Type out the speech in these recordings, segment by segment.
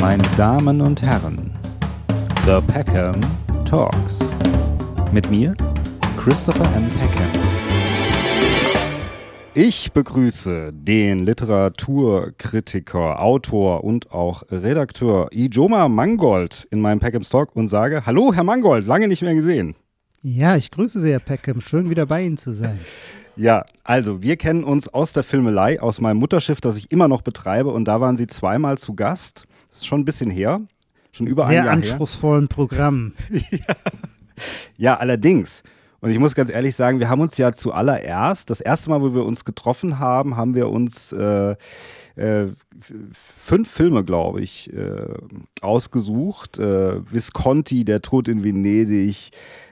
Meine Damen und Herren, The Peckham Talks. Mit mir, Christopher M. Peckham. Ich begrüße den Literaturkritiker, Autor und auch Redakteur Ijoma Mangold in meinem Peckham Talk und sage: Hallo, Herr Mangold, lange nicht mehr gesehen. Ja, ich grüße Sie, Herr Peckham. Schön, wieder bei Ihnen zu sein. Ja, also wir kennen uns aus der Filmelei, aus meinem Mutterschiff, das ich immer noch betreibe. Und da waren Sie zweimal zu Gast. Das ist schon ein bisschen her. Schon über Sehr ein Jahr anspruchsvollen her. Programm. ja. ja, allerdings. Und ich muss ganz ehrlich sagen, wir haben uns ja zuallererst, das erste Mal, wo wir uns getroffen haben, haben wir uns äh, äh, fünf Filme, glaube ich, äh, ausgesucht. Äh, Visconti, Der Tod in Venedig,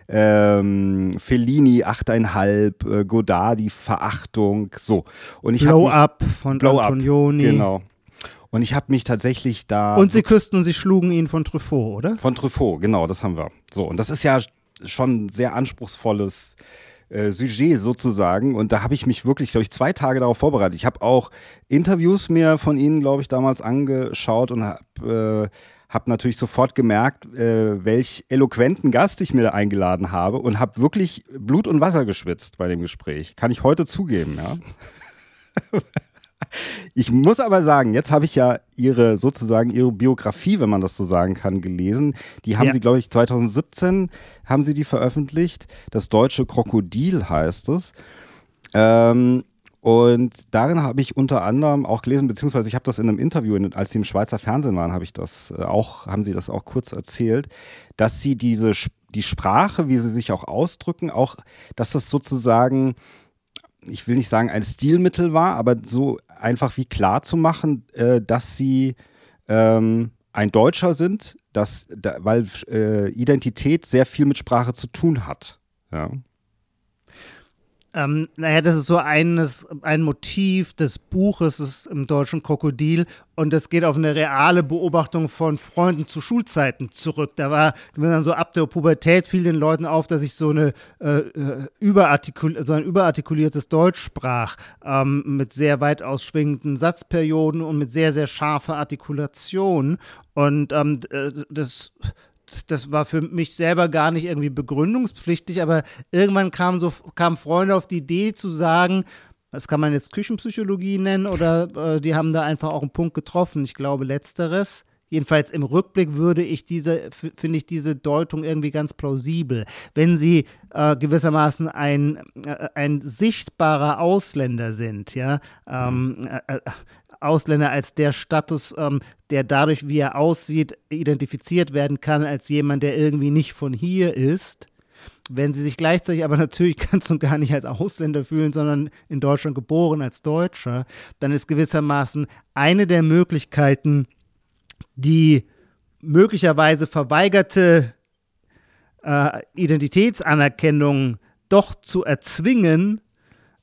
ähm, Fellini achteinhalb, äh, Godard die Verachtung, so. Und ich Blow mich, Up von Blow Antonioni. Up, genau. Und ich habe mich tatsächlich da. Und sie küssten und sie schlugen ihn von Truffaut, oder? Von Truffaut, genau, das haben wir. So, und das ist ja schon ein sehr anspruchsvolles äh, Sujet sozusagen. Und da habe ich mich wirklich, glaube ich, zwei Tage darauf vorbereitet. Ich habe auch Interviews mir von Ihnen, glaube ich, damals angeschaut und habe äh, habe natürlich sofort gemerkt, äh, welch eloquenten Gast ich mir eingeladen habe und habe wirklich Blut und Wasser geschwitzt bei dem Gespräch. Kann ich heute zugeben, ja. Ich muss aber sagen, jetzt habe ich ja ihre sozusagen ihre Biografie, wenn man das so sagen kann, gelesen. Die haben ja. sie, glaube ich, 2017 haben sie die veröffentlicht. Das deutsche Krokodil heißt es. Ähm, und darin habe ich unter anderem auch gelesen, beziehungsweise ich habe das in einem Interview, als sie im Schweizer Fernsehen waren, habe ich das äh, auch, haben sie das auch kurz erzählt, dass sie diese die Sprache, wie sie sich auch ausdrücken, auch, dass das sozusagen, ich will nicht sagen ein Stilmittel war, aber so einfach wie klar zu machen, äh, dass sie ähm, ein Deutscher sind, dass, da, weil äh, Identität sehr viel mit Sprache zu tun hat. Ja. Ähm, naja, das ist so eines, ein Motiv des Buches ist im deutschen Krokodil und das geht auf eine reale Beobachtung von Freunden zu Schulzeiten zurück. Da war dann so ab der Pubertät fiel den Leuten auf, dass ich so eine äh, äh, überartikul so ein überartikuliertes Deutsch sprach ähm, mit sehr weit ausschwingenden Satzperioden und mit sehr sehr scharfer Artikulation und ähm, äh, das das war für mich selber gar nicht irgendwie begründungspflichtig, aber irgendwann kamen so kamen Freunde auf die Idee zu sagen, das kann man jetzt Küchenpsychologie nennen oder äh, die haben da einfach auch einen Punkt getroffen. Ich glaube letzteres. Jedenfalls im Rückblick würde ich diese, finde ich diese Deutung irgendwie ganz plausibel. Wenn sie äh, gewissermaßen ein, äh, ein sichtbarer Ausländer sind, ja, ähm, äh, äh Ausländer als der Status, ähm, der dadurch, wie er aussieht, identifiziert werden kann als jemand, der irgendwie nicht von hier ist. Wenn sie sich gleichzeitig aber natürlich ganz und gar nicht als Ausländer fühlen, sondern in Deutschland geboren als Deutscher, dann ist gewissermaßen eine der Möglichkeiten, die möglicherweise verweigerte äh, Identitätsanerkennung doch zu erzwingen,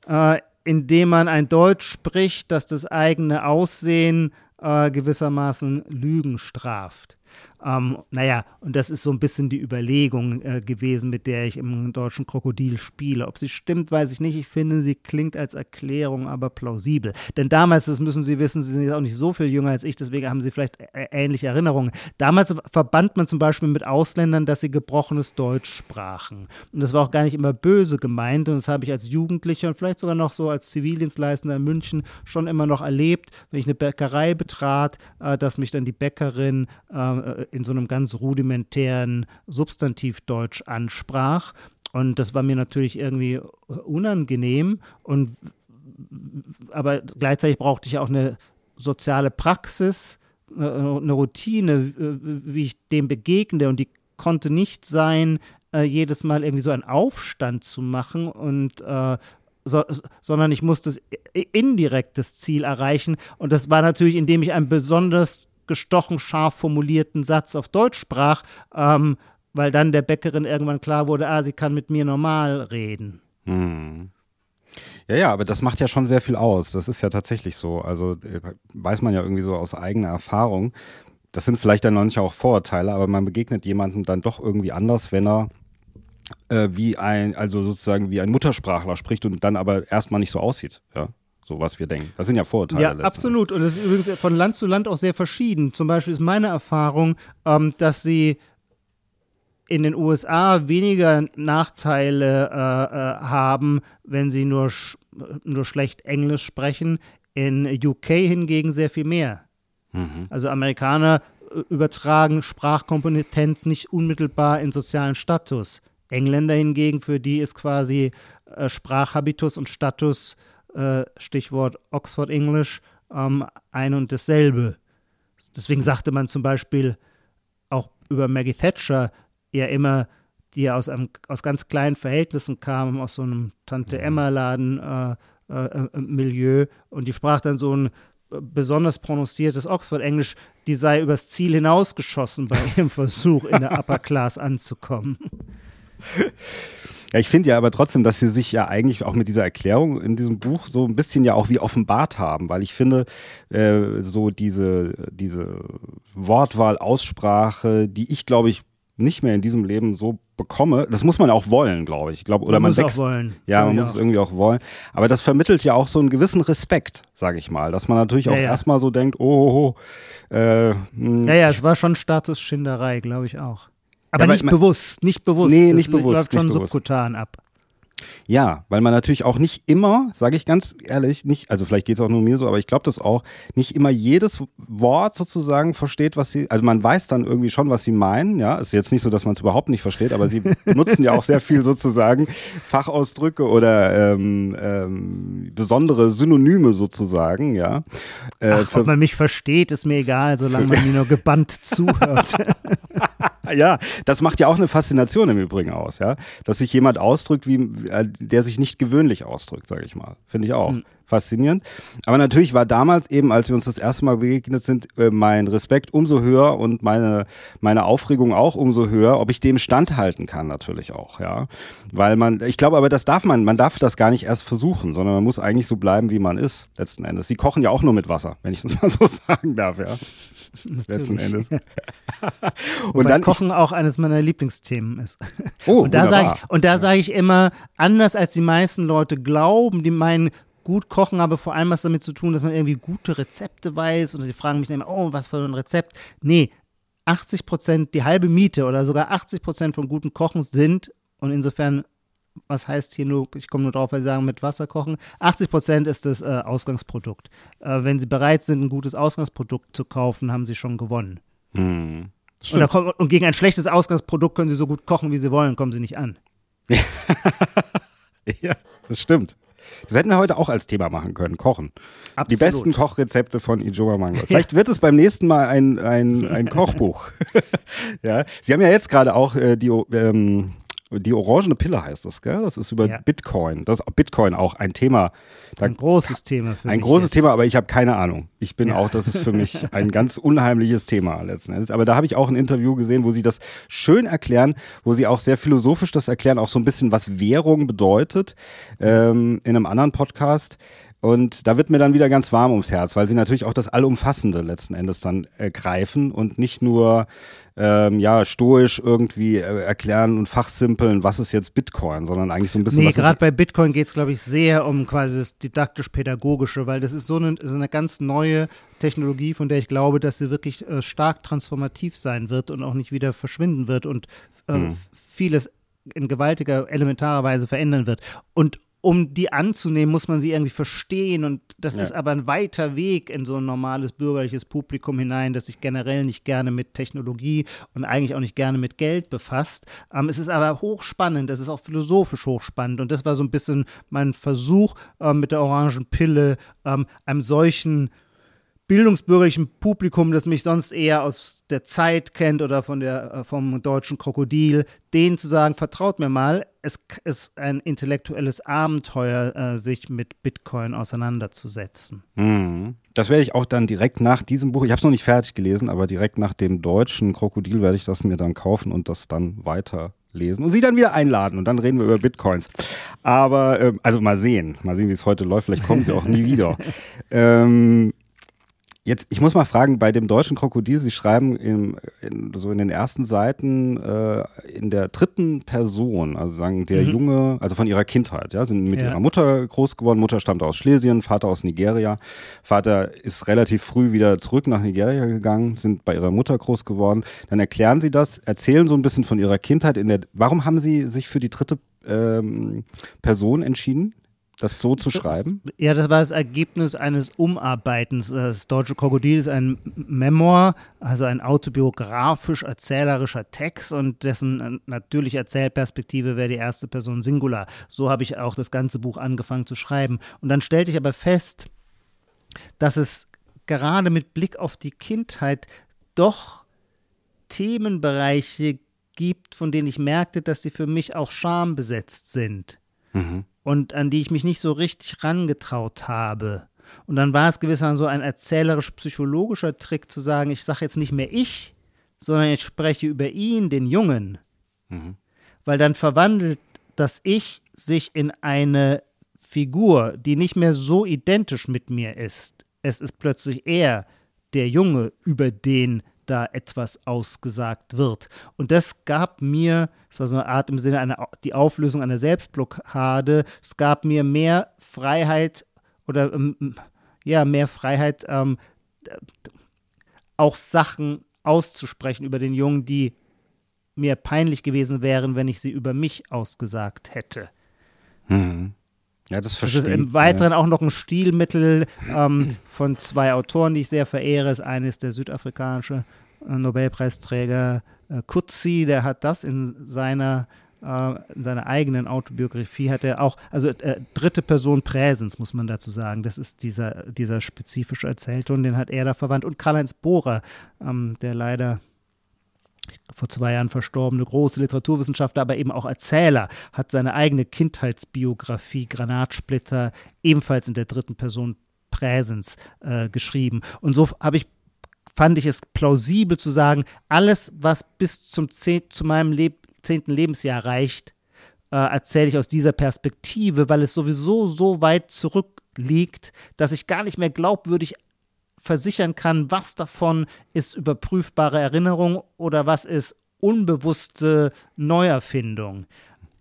äh, indem man ein Deutsch spricht, das das eigene Aussehen äh, gewissermaßen Lügen straft. Ähm, naja, und das ist so ein bisschen die Überlegung äh, gewesen, mit der ich im deutschen Krokodil spiele. Ob sie stimmt, weiß ich nicht. Ich finde, sie klingt als Erklärung aber plausibel. Denn damals, das müssen Sie wissen, Sie sind jetzt auch nicht so viel jünger als ich, deswegen haben Sie vielleicht ähnliche Erinnerungen. Damals verband man zum Beispiel mit Ausländern, dass sie gebrochenes Deutsch sprachen. Und das war auch gar nicht immer böse gemeint. Und das habe ich als Jugendlicher und vielleicht sogar noch so als Zivildienstleistender in München schon immer noch erlebt, wenn ich eine Bäckerei betrat, äh, dass mich dann die Bäckerin äh, in so einem ganz rudimentären Substantivdeutsch ansprach. Und das war mir natürlich irgendwie unangenehm. Und aber gleichzeitig brauchte ich auch eine soziale Praxis, eine Routine, wie ich dem begegne. Und die konnte nicht sein, äh, jedes Mal irgendwie so einen Aufstand zu machen und äh, so, sondern ich musste das indirektes Ziel erreichen. Und das war natürlich, indem ich ein besonders gestochen scharf formulierten Satz auf Deutsch sprach, ähm, weil dann der Bäckerin irgendwann klar wurde, ah, sie kann mit mir normal reden. Hm. Ja, ja, aber das macht ja schon sehr viel aus. Das ist ja tatsächlich so. Also äh, weiß man ja irgendwie so aus eigener Erfahrung. Das sind vielleicht dann manchmal auch Vorurteile, aber man begegnet jemandem dann doch irgendwie anders, wenn er äh, wie ein, also sozusagen wie ein Muttersprachler spricht und dann aber erstmal nicht so aussieht. Ja. So was wir denken. Das sind ja Vorurteile. Ja, absolut. Und es ist übrigens von Land zu Land auch sehr verschieden. Zum Beispiel ist meine Erfahrung, ähm, dass sie in den USA weniger Nachteile äh, äh, haben, wenn sie nur, sch nur schlecht Englisch sprechen. In UK hingegen sehr viel mehr. Mhm. Also Amerikaner äh, übertragen Sprachkompetenz nicht unmittelbar in sozialen Status. Engländer hingegen, für die ist quasi äh, Sprachhabitus und Status, äh, Stichwort Oxford English, ähm, ein und dasselbe. Deswegen sagte man zum Beispiel auch über Maggie Thatcher ja immer, die ja aus, einem, aus ganz kleinen Verhältnissen kam, aus so einem Tante-Emma-Laden-Milieu. Äh, äh, und die sprach dann so ein besonders prononciertes Oxford-Englisch, die sei übers Ziel hinausgeschossen bei ihrem Versuch, in der Upper Class anzukommen. Ja, ich finde ja aber trotzdem, dass sie sich ja eigentlich auch mit dieser Erklärung in diesem Buch so ein bisschen ja auch wie offenbart haben, weil ich finde, äh, so diese, diese Wortwahl, Aussprache, die ich glaube ich nicht mehr in diesem Leben so bekomme, das muss man auch wollen, glaube ich. ich glaube, oder man, man muss auch wollen. Ja, man ja, muss ja. es irgendwie auch wollen. Aber das vermittelt ja auch so einen gewissen Respekt, sage ich mal, dass man natürlich auch erstmal so denkt, oh, oh, oh äh, hm. Ja, ja, es war schon Statusschinderei, glaube ich auch. Aber, nicht aber, bewusst, nicht bewusst. Nee, das nicht bewusst. läuft schon bewusst. subkutan ab. Ja, weil man natürlich auch nicht immer, sage ich ganz ehrlich, nicht, also vielleicht geht es auch nur mir so, aber ich glaube das auch, nicht immer jedes Wort sozusagen versteht, was sie, also man weiß dann irgendwie schon, was sie meinen, ja, ist jetzt nicht so, dass man es überhaupt nicht versteht, aber sie benutzen ja auch sehr viel sozusagen Fachausdrücke oder ähm, ähm, besondere Synonyme sozusagen, ja. Äh, Ach, ob man mich versteht, ist mir egal, solange man mir nur gebannt zuhört. Ja, das macht ja auch eine Faszination im Übrigen aus, ja, dass sich jemand ausdrückt, wie äh, der sich nicht gewöhnlich ausdrückt, sage ich mal. Finde ich auch. Mhm faszinierend. Aber natürlich war damals eben, als wir uns das erste Mal begegnet sind, äh, mein Respekt umso höher und meine, meine Aufregung auch umso höher, ob ich dem standhalten kann natürlich auch, ja. Weil man, ich glaube aber, das darf man, man darf das gar nicht erst versuchen, sondern man muss eigentlich so bleiben, wie man ist, letzten Endes. Sie kochen ja auch nur mit Wasser, wenn ich das mal so sagen darf, ja. Natürlich. Letzten Endes. und dann Kochen auch eines meiner Lieblingsthemen ist. Oh, und da sage ich, und da sage ich immer, anders als die meisten Leute glauben, die meinen, gut kochen, aber vor allem was damit zu tun, dass man irgendwie gute Rezepte weiß und sie fragen mich dann immer, oh, was für ein Rezept. Nee, 80 Prozent, die halbe Miete oder sogar 80 Prozent von guten Kochen sind und insofern, was heißt hier nur, ich komme nur drauf, weil sie sagen, mit Wasser kochen, 80 Prozent ist das äh, Ausgangsprodukt. Äh, wenn sie bereit sind, ein gutes Ausgangsprodukt zu kaufen, haben sie schon gewonnen. Hm. Und, kommt, und gegen ein schlechtes Ausgangsprodukt können sie so gut kochen, wie sie wollen, kommen sie nicht an. ja, das stimmt. Das hätten wir heute auch als Thema machen können, Kochen. Absolut. Die besten Kochrezepte von Ijoma Mango. Vielleicht wird es beim nächsten Mal ein, ein, ein Kochbuch. ja. Sie haben ja jetzt gerade auch äh, die, ähm, die orangene Pille heißt das, gell? Das ist über ja. Bitcoin. Das ist Bitcoin auch ein Thema. Da, ein großes Thema für Ein großes jetzt. Thema, aber ich habe keine Ahnung. Ich bin ja. auch, das ist für mich ein ganz unheimliches Thema letzten Endes. Aber da habe ich auch ein Interview gesehen, wo sie das schön erklären, wo sie auch sehr philosophisch das erklären, auch so ein bisschen, was Währung bedeutet, ähm, in einem anderen Podcast. Und da wird mir dann wieder ganz warm ums Herz, weil sie natürlich auch das Allumfassende letzten Endes dann äh, greifen und nicht nur ähm, ja, stoisch irgendwie äh, erklären und fachsimpeln, was ist jetzt Bitcoin, sondern eigentlich so ein bisschen. Nee, gerade bei Bitcoin geht es, glaube ich, sehr um quasi das didaktisch-pädagogische, weil das ist so eine, so eine ganz neue Technologie, von der ich glaube, dass sie wirklich äh, stark transformativ sein wird und auch nicht wieder verschwinden wird und äh, hm. vieles in gewaltiger, elementarer Weise verändern wird. Und um die anzunehmen, muss man sie irgendwie verstehen. Und das ja. ist aber ein weiter Weg in so ein normales bürgerliches Publikum hinein, das sich generell nicht gerne mit Technologie und eigentlich auch nicht gerne mit Geld befasst. Ähm, es ist aber hochspannend, es ist auch philosophisch hochspannend. Und das war so ein bisschen mein Versuch ähm, mit der orangen Pille, ähm, einem solchen bildungsbürgerlichen Publikum, das mich sonst eher aus der Zeit kennt oder von der, äh, vom deutschen Krokodil, denen zu sagen, vertraut mir mal, es ist ein intellektuelles Abenteuer, äh, sich mit Bitcoin auseinanderzusetzen. Mhm. Das werde ich auch dann direkt nach diesem Buch, ich habe es noch nicht fertig gelesen, aber direkt nach dem deutschen Krokodil werde ich das mir dann kaufen und das dann weiterlesen und sie dann wieder einladen und dann reden wir über Bitcoins. Aber, äh, also mal sehen, mal sehen, wie es heute läuft, vielleicht kommen sie auch nie wieder. ähm, Jetzt, ich muss mal fragen, bei dem deutschen Krokodil, Sie schreiben im, in, so in den ersten Seiten äh, in der dritten Person, also sagen der mhm. Junge, also von ihrer Kindheit, ja, sind mit ja. ihrer Mutter groß geworden. Mutter stammt aus Schlesien, Vater aus Nigeria. Vater ist relativ früh wieder zurück nach Nigeria gegangen, sind bei ihrer Mutter groß geworden. Dann erklären Sie das, erzählen so ein bisschen von Ihrer Kindheit. In der, warum haben Sie sich für die dritte ähm, Person entschieden? Das so zu schreiben? ja, das war das Ergebnis eines Umarbeitens. Das Deutsche Krokodil ist ein Memoir, also ein autobiografisch-erzählerischer Text und dessen äh, natürliche Erzählperspektive wäre die erste Person Singular. So habe ich auch das ganze Buch angefangen zu schreiben. Und dann stellte ich aber fest, dass es gerade mit Blick auf die Kindheit doch Themenbereiche gibt, von denen ich merkte, dass sie für mich auch schambesetzt sind. Mhm und an die ich mich nicht so richtig rangetraut habe. Und dann war es gewissermaßen so ein erzählerisch-psychologischer Trick zu sagen, ich sage jetzt nicht mehr ich, sondern ich spreche über ihn, den Jungen. Mhm. Weil dann verwandelt das Ich sich in eine Figur, die nicht mehr so identisch mit mir ist. Es ist plötzlich er, der Junge, über den da etwas ausgesagt wird. Und das gab mir, es war so eine Art im Sinne einer, die Auflösung einer Selbstblockade, es gab mir mehr Freiheit oder ähm, ja, mehr Freiheit, ähm, auch Sachen auszusprechen über den Jungen, die mir peinlich gewesen wären, wenn ich sie über mich ausgesagt hätte. Mhm. Ja, das verstehe Das ist im Weiteren ja. auch noch ein Stilmittel ähm, von zwei Autoren, die ich sehr verehre. Das eine ist der südafrikanische äh, Nobelpreisträger äh, Kutzi, der hat das in seiner äh, in seiner eigenen Autobiografie hat er auch, also äh, dritte Person Präsens, muss man dazu sagen. Das ist dieser, dieser spezifische Erzählton, den hat er da verwandt. Und Karl-Heinz Bohrer, ähm, der leider vor zwei Jahren verstorbene große Literaturwissenschaftler, aber eben auch Erzähler, hat seine eigene Kindheitsbiografie Granatsplitter ebenfalls in der dritten Person Präsens äh, geschrieben. Und so habe ich fand ich es plausibel zu sagen, alles, was bis zum zehn, zu meinem Leb zehnten Lebensjahr reicht, äh, erzähle ich aus dieser Perspektive, weil es sowieso so weit zurückliegt, dass ich gar nicht mehr glaubwürdig versichern kann, was davon ist überprüfbare Erinnerung oder was ist unbewusste Neuerfindung.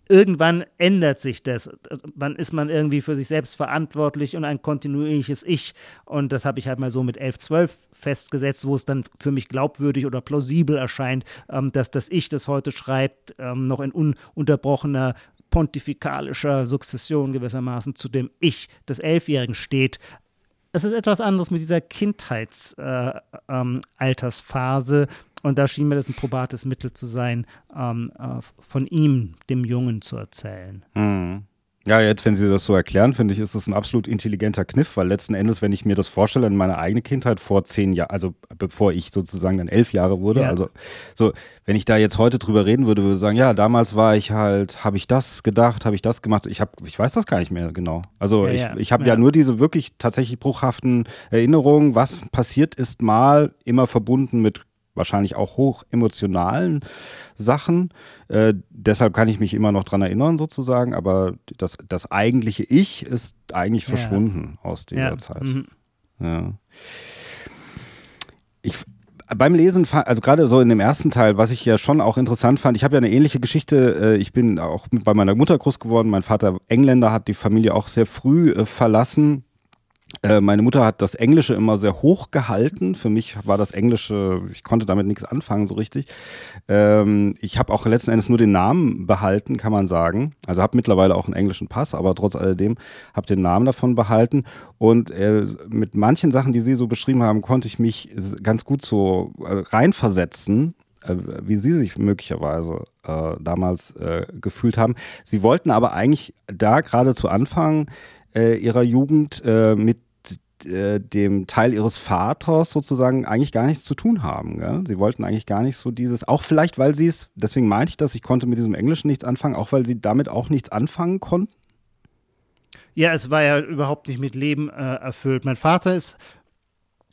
Irgendwann ändert sich das. Dann ist man irgendwie für sich selbst verantwortlich und ein kontinuierliches Ich. Und das habe ich halt mal so mit 11, 12 festgesetzt, wo es dann für mich glaubwürdig oder plausibel erscheint, ähm, dass das Ich, das heute schreibt, ähm, noch in ununterbrochener pontifikalischer Sukzession gewissermaßen zu dem Ich des Elfjährigen steht, es ist etwas anderes mit dieser Kindheitsaltersphase. Äh, ähm, und da schien mir das ein probates Mittel zu sein, ähm, äh, von ihm, dem Jungen, zu erzählen. Mhm. Ja, jetzt, wenn Sie das so erklären, finde ich, ist es ein absolut intelligenter Kniff, weil letzten Endes, wenn ich mir das vorstelle, in meiner eigenen Kindheit vor zehn Jahren, also bevor ich sozusagen dann elf Jahre wurde, ja. also so, wenn ich da jetzt heute drüber reden würde, würde ich sagen, ja, damals war ich halt, habe ich das gedacht, habe ich das gemacht, ich habe, ich weiß das gar nicht mehr genau. Also ja, ich, ja. ich habe ja. nur diese wirklich tatsächlich bruchhaften Erinnerungen, was passiert ist mal, immer verbunden mit wahrscheinlich auch hoch emotionalen Sachen. Äh, deshalb kann ich mich immer noch dran erinnern, sozusagen, aber das, das eigentliche Ich ist eigentlich verschwunden ja. aus dieser ja. Zeit. Mhm. Ja. Ich, beim Lesen, also gerade so in dem ersten Teil, was ich ja schon auch interessant fand, ich habe ja eine ähnliche Geschichte, äh, ich bin auch bei meiner Mutter groß geworden, mein Vater Engländer hat die Familie auch sehr früh äh, verlassen äh, meine Mutter hat das Englische immer sehr hoch gehalten. Für mich war das Englische, ich konnte damit nichts anfangen so richtig. Ähm, ich habe auch letzten Endes nur den Namen behalten, kann man sagen. Also habe mittlerweile auch einen englischen Pass, aber trotz alledem habe den Namen davon behalten. Und äh, mit manchen Sachen, die Sie so beschrieben haben, konnte ich mich ganz gut so äh, reinversetzen äh, wie Sie sich möglicherweise äh, damals äh, gefühlt haben. Sie wollten aber eigentlich da gerade zu Anfang äh, ihrer Jugend äh, mit äh, dem Teil ihres Vaters sozusagen eigentlich gar nichts zu tun haben. Gell? Sie wollten eigentlich gar nicht so dieses, auch vielleicht, weil sie es, deswegen meinte ich das, ich konnte mit diesem Englischen nichts anfangen, auch weil sie damit auch nichts anfangen konnten. Ja, es war ja überhaupt nicht mit Leben äh, erfüllt. Mein Vater ist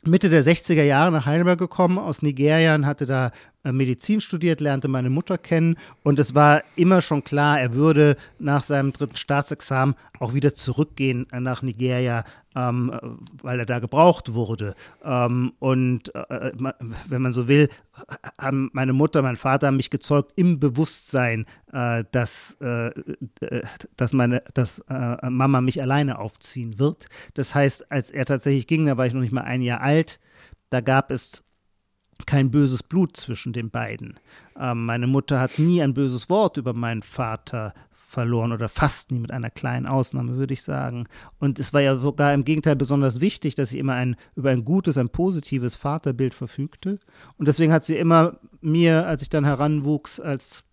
Mitte der 60er Jahre nach Heidelberg gekommen aus Nigeria und hatte da Medizin studiert, lernte meine Mutter kennen und es war immer schon klar, er würde nach seinem dritten Staatsexamen auch wieder zurückgehen äh, nach Nigeria, ähm, weil er da gebraucht wurde. Ähm, und äh, wenn man so will, haben meine Mutter, mein Vater haben mich gezeugt im Bewusstsein, äh, dass, äh, dass, meine, dass äh, Mama mich alleine aufziehen wird. Das heißt, als er tatsächlich ging, da war ich noch nicht mal ein Jahr alt, da gab es kein böses Blut zwischen den beiden. Ähm, meine Mutter hat nie ein böses Wort über meinen Vater verloren oder fast nie mit einer kleinen Ausnahme, würde ich sagen. Und es war ja sogar im Gegenteil besonders wichtig, dass sie immer ein, über ein gutes, ein positives Vaterbild verfügte. Und deswegen hat sie immer mir, als ich dann heranwuchs als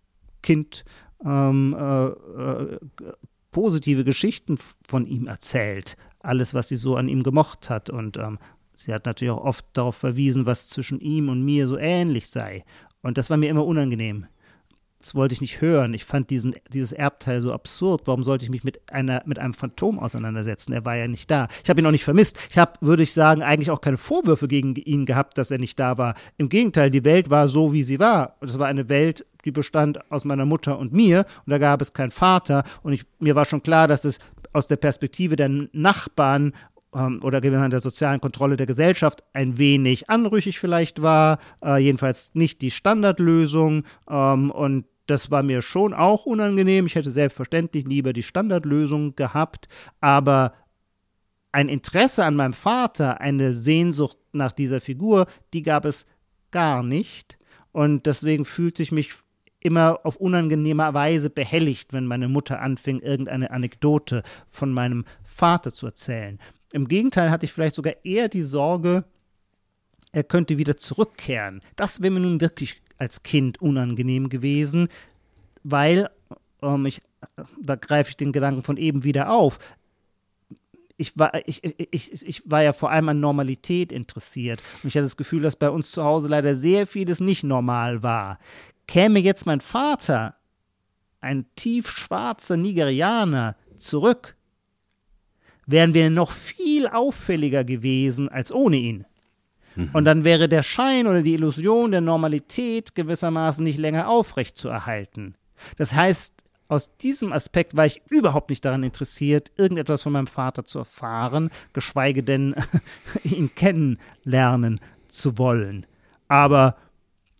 Kind, ähm, äh, äh, positive Geschichten von ihm erzählt. Alles, was sie so an ihm gemocht hat. Und ähm, sie hat natürlich auch oft darauf verwiesen, was zwischen ihm und mir so ähnlich sei. Und das war mir immer unangenehm. Das wollte ich nicht hören. Ich fand diesen, dieses Erbteil so absurd. Warum sollte ich mich mit, einer, mit einem Phantom auseinandersetzen? Er war ja nicht da. Ich habe ihn auch nicht vermisst. Ich habe, würde ich sagen, eigentlich auch keine Vorwürfe gegen ihn gehabt, dass er nicht da war. Im Gegenteil, die Welt war so, wie sie war. Und es war eine Welt, die bestand aus meiner Mutter und mir. Und da gab es keinen Vater. Und ich, mir war schon klar, dass es aus der Perspektive der Nachbarn ähm, oder der sozialen Kontrolle der Gesellschaft ein wenig anrüchig vielleicht war, äh, jedenfalls nicht die Standardlösung ähm, und das war mir schon auch unangenehm. Ich hätte selbstverständlich lieber die Standardlösung gehabt, aber ein Interesse an meinem Vater, eine Sehnsucht nach dieser Figur, die gab es gar nicht. Und deswegen fühlte ich mich immer auf unangenehme Weise behelligt, wenn meine Mutter anfing, irgendeine Anekdote von meinem Vater zu erzählen. Im Gegenteil hatte ich vielleicht sogar eher die Sorge, er könnte wieder zurückkehren. Das wäre mir nun wirklich als Kind unangenehm gewesen, weil, ähm, ich, da greife ich den Gedanken von eben wieder auf, ich war, ich, ich, ich war ja vor allem an Normalität interessiert. Und ich hatte das Gefühl, dass bei uns zu Hause leider sehr vieles nicht normal war. Käme jetzt mein Vater, ein tiefschwarzer Nigerianer, zurück, wären wir noch viel auffälliger gewesen als ohne ihn. Mhm. Und dann wäre der Schein oder die Illusion der Normalität gewissermaßen nicht länger aufrecht zu erhalten. Das heißt, aus diesem Aspekt war ich überhaupt nicht daran interessiert, irgendetwas von meinem Vater zu erfahren, geschweige denn ihn kennenlernen zu wollen. Aber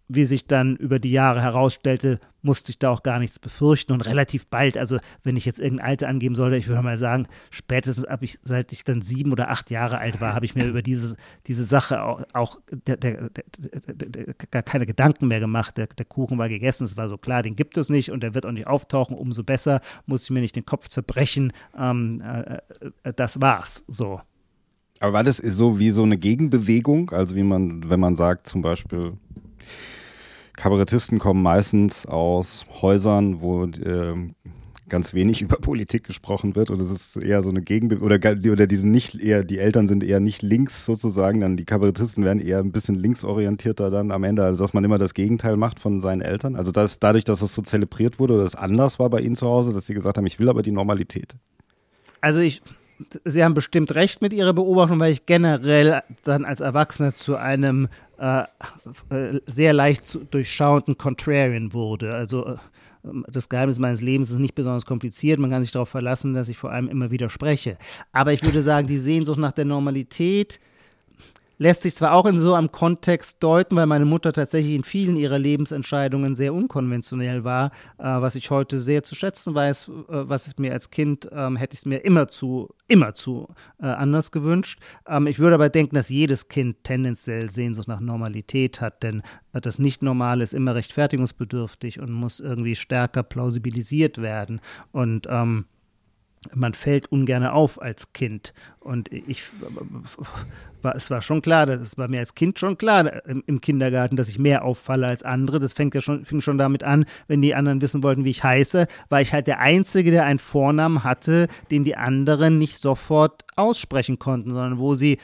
wie sich dann über die Jahre herausstellte, musste ich da auch gar nichts befürchten und relativ bald, also wenn ich jetzt irgendein Alter angeben sollte, ich würde mal sagen, spätestens ab ich, seit ich dann sieben oder acht Jahre alt war, habe ich mir über diese, diese Sache auch, auch der, der, der, gar keine Gedanken mehr gemacht. Der, Kuchen war gegessen, es war so klar, den gibt es nicht und der wird auch nicht auftauchen, umso besser, muss ich mir nicht den Kopf zerbrechen. Ähm, äh, äh das war's so. Aber war das so wie so eine Gegenbewegung? Also wie man, wenn man sagt, zum Beispiel, Kabarettisten kommen meistens aus Häusern, wo äh, ganz wenig über Politik gesprochen wird und es ist eher so eine Gegenbewegung oder, oder diese nicht eher, die Eltern sind eher nicht links sozusagen, dann die Kabarettisten werden eher ein bisschen linksorientierter dann am Ende, also dass man immer das Gegenteil macht von seinen Eltern. Also dass, dadurch, dass das so zelebriert wurde oder es anders war bei ihnen zu Hause, dass sie gesagt haben, ich will aber die Normalität. Also ich, Sie haben bestimmt recht mit Ihrer Beobachtung, weil ich generell dann als Erwachsener zu einem äh, äh sehr leicht zu durchschauenden Contrarian wurde. Also äh, das Geheimnis meines Lebens ist nicht besonders kompliziert. Man kann sich darauf verlassen, dass ich vor allem immer widerspreche. Aber ich würde sagen, die Sehnsucht nach der Normalität lässt sich zwar auch in so einem Kontext deuten, weil meine Mutter tatsächlich in vielen ihrer Lebensentscheidungen sehr unkonventionell war, äh, was ich heute sehr zu schätzen weiß, äh, was mir als Kind ähm, hätte ich es mir immer zu, immer zu äh, anders gewünscht. Ähm, ich würde aber denken, dass jedes Kind tendenziell Sehnsucht nach Normalität hat, denn äh, das Nicht-Normale ist immer rechtfertigungsbedürftig und muss irgendwie stärker plausibilisiert werden. Und ähm, man fällt ungern auf als Kind. Und ich war, es war schon klar, das war mir als Kind schon klar im, im, Kindergarten, dass ich mehr auffalle als andere. Das fängt ja schon, fing schon damit an, wenn die anderen wissen wollten, wie ich heiße, war ich halt der Einzige, der einen Vornamen hatte, den die anderen nicht sofort aussprechen konnten, sondern wo sie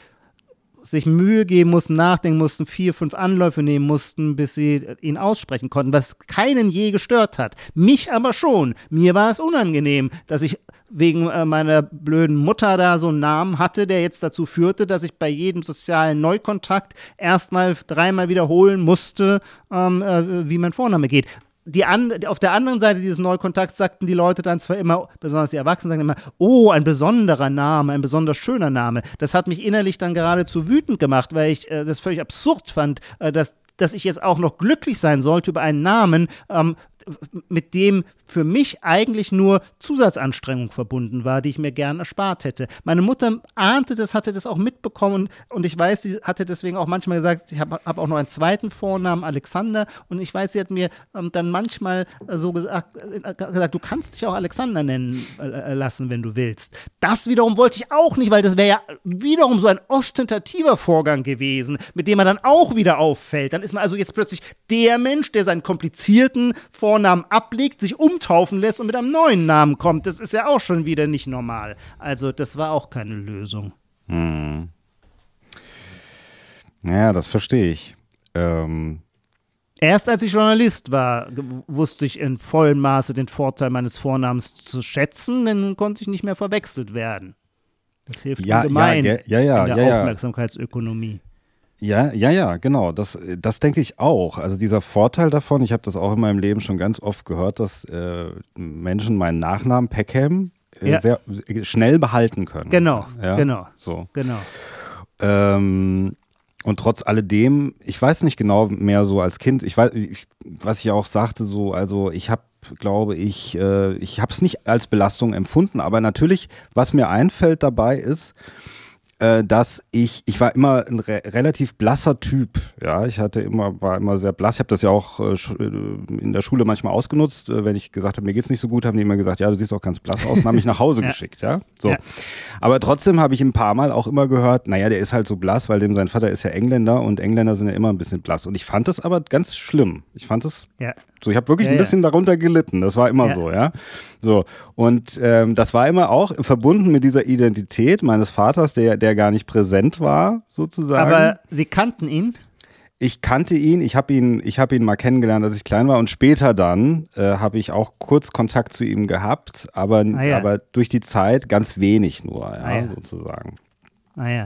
sich Mühe geben mussten, nachdenken mussten, vier, fünf Anläufe nehmen mussten, bis sie ihn aussprechen konnten, was keinen je gestört hat. Mich aber schon. Mir war es unangenehm, dass ich wegen äh, meiner blöden Mutter da so einen Namen hatte, der jetzt dazu führte, dass ich bei jedem sozialen Neukontakt erstmal dreimal wiederholen musste, ähm, äh, wie mein Vorname geht die an, auf der anderen Seite dieses Neukontakts sagten die Leute dann zwar immer, besonders die Erwachsenen sagen immer, oh, ein besonderer Name, ein besonders schöner Name. Das hat mich innerlich dann geradezu wütend gemacht, weil ich äh, das völlig absurd fand, äh, dass dass ich jetzt auch noch glücklich sein sollte über einen Namen, ähm, mit dem für mich eigentlich nur Zusatzanstrengung verbunden war, die ich mir gern erspart hätte. Meine Mutter ahnte das, hatte das auch mitbekommen und ich weiß, sie hatte deswegen auch manchmal gesagt, ich habe hab auch noch einen zweiten Vornamen, Alexander, und ich weiß, sie hat mir ähm, dann manchmal äh, so gesagt, äh, gesagt, du kannst dich auch Alexander nennen äh, äh, lassen, wenn du willst. Das wiederum wollte ich auch nicht, weil das wäre ja wiederum so ein ostentativer Vorgang gewesen, mit dem man dann auch wieder auffällt. Dann ist man also jetzt plötzlich der Mensch, der seinen komplizierten Vornamen ablegt, sich um umtaufen lässt und mit einem neuen Namen kommt. Das ist ja auch schon wieder nicht normal. Also das war auch keine Lösung. Hm. Ja, das verstehe ich. Ähm. Erst als ich Journalist war, wusste ich in vollem Maße den Vorteil meines Vornamens zu schätzen, denn konnte ich nicht mehr verwechselt werden. Das hilft ja, ungemein ja, ja, ja, in der Aufmerksamkeitsökonomie. Ja, ja, ja, genau. Das, das denke ich auch. Also dieser Vorteil davon, ich habe das auch in meinem Leben schon ganz oft gehört, dass äh, Menschen meinen Nachnamen Peckham äh, ja. sehr schnell behalten können. Genau, ja? genau. So. Genau. Ähm, und trotz alledem, ich weiß nicht genau mehr so als Kind, ich weiß, ich, was ich auch sagte, so, also ich habe, glaube ich, äh, ich habe es nicht als Belastung empfunden, aber natürlich, was mir einfällt dabei ist, äh, dass ich, ich war immer ein re relativ blasser Typ. Ja, ich hatte immer, war immer sehr blass. Ich habe das ja auch äh, äh, in der Schule manchmal ausgenutzt. Äh, wenn ich gesagt habe, mir geht's nicht so gut, haben die immer gesagt, ja, du siehst auch ganz blass aus und haben mich nach Hause ja. geschickt. Ja, so. Ja. Aber trotzdem habe ich ein paar Mal auch immer gehört, naja, der ist halt so blass, weil dem sein Vater ist ja Engländer und Engländer sind ja immer ein bisschen blass. Und ich fand das aber ganz schlimm. Ich fand das ja. So, ich habe wirklich ja, ein bisschen ja. darunter gelitten. Das war immer ja. so, ja. So und ähm, das war immer auch verbunden mit dieser Identität meines Vaters, der der gar nicht präsent war, sozusagen. Aber Sie kannten ihn? Ich kannte ihn, ich habe ihn, ich habe ihn mal kennengelernt, als ich klein war und später dann äh, habe ich auch kurz Kontakt zu ihm gehabt, aber, ah, aber durch die Zeit ganz wenig nur, ja, ah, sozusagen. Ah ja.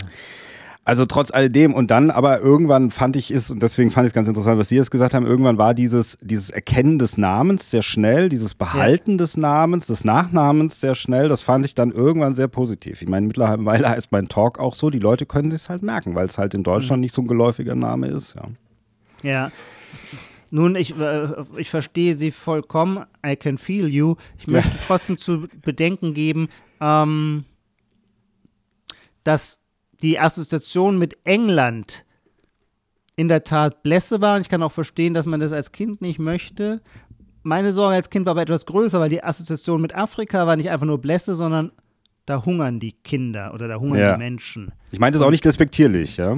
Also trotz alledem und dann aber irgendwann fand ich es, und deswegen fand ich es ganz interessant, was Sie jetzt gesagt haben, irgendwann war dieses, dieses Erkennen des Namens sehr schnell, dieses Behalten ja. des Namens, des Nachnamens sehr schnell, das fand ich dann irgendwann sehr positiv. Ich meine, mittlerweile heißt mein Talk auch so, die Leute können sich halt merken, weil es halt in Deutschland mhm. nicht so ein geläufiger Name ist. Ja. ja. Nun, ich, äh, ich verstehe Sie vollkommen. I can feel you. Ich möchte trotzdem zu bedenken geben, ähm, dass die Assoziation mit England in der Tat Blässe war. Und ich kann auch verstehen, dass man das als Kind nicht möchte. Meine Sorge als Kind war aber etwas größer, weil die Assoziation mit Afrika war nicht einfach nur Blässe, sondern da hungern die Kinder oder da hungern ja. die Menschen. Ich meine das auch nicht despektierlich, ja?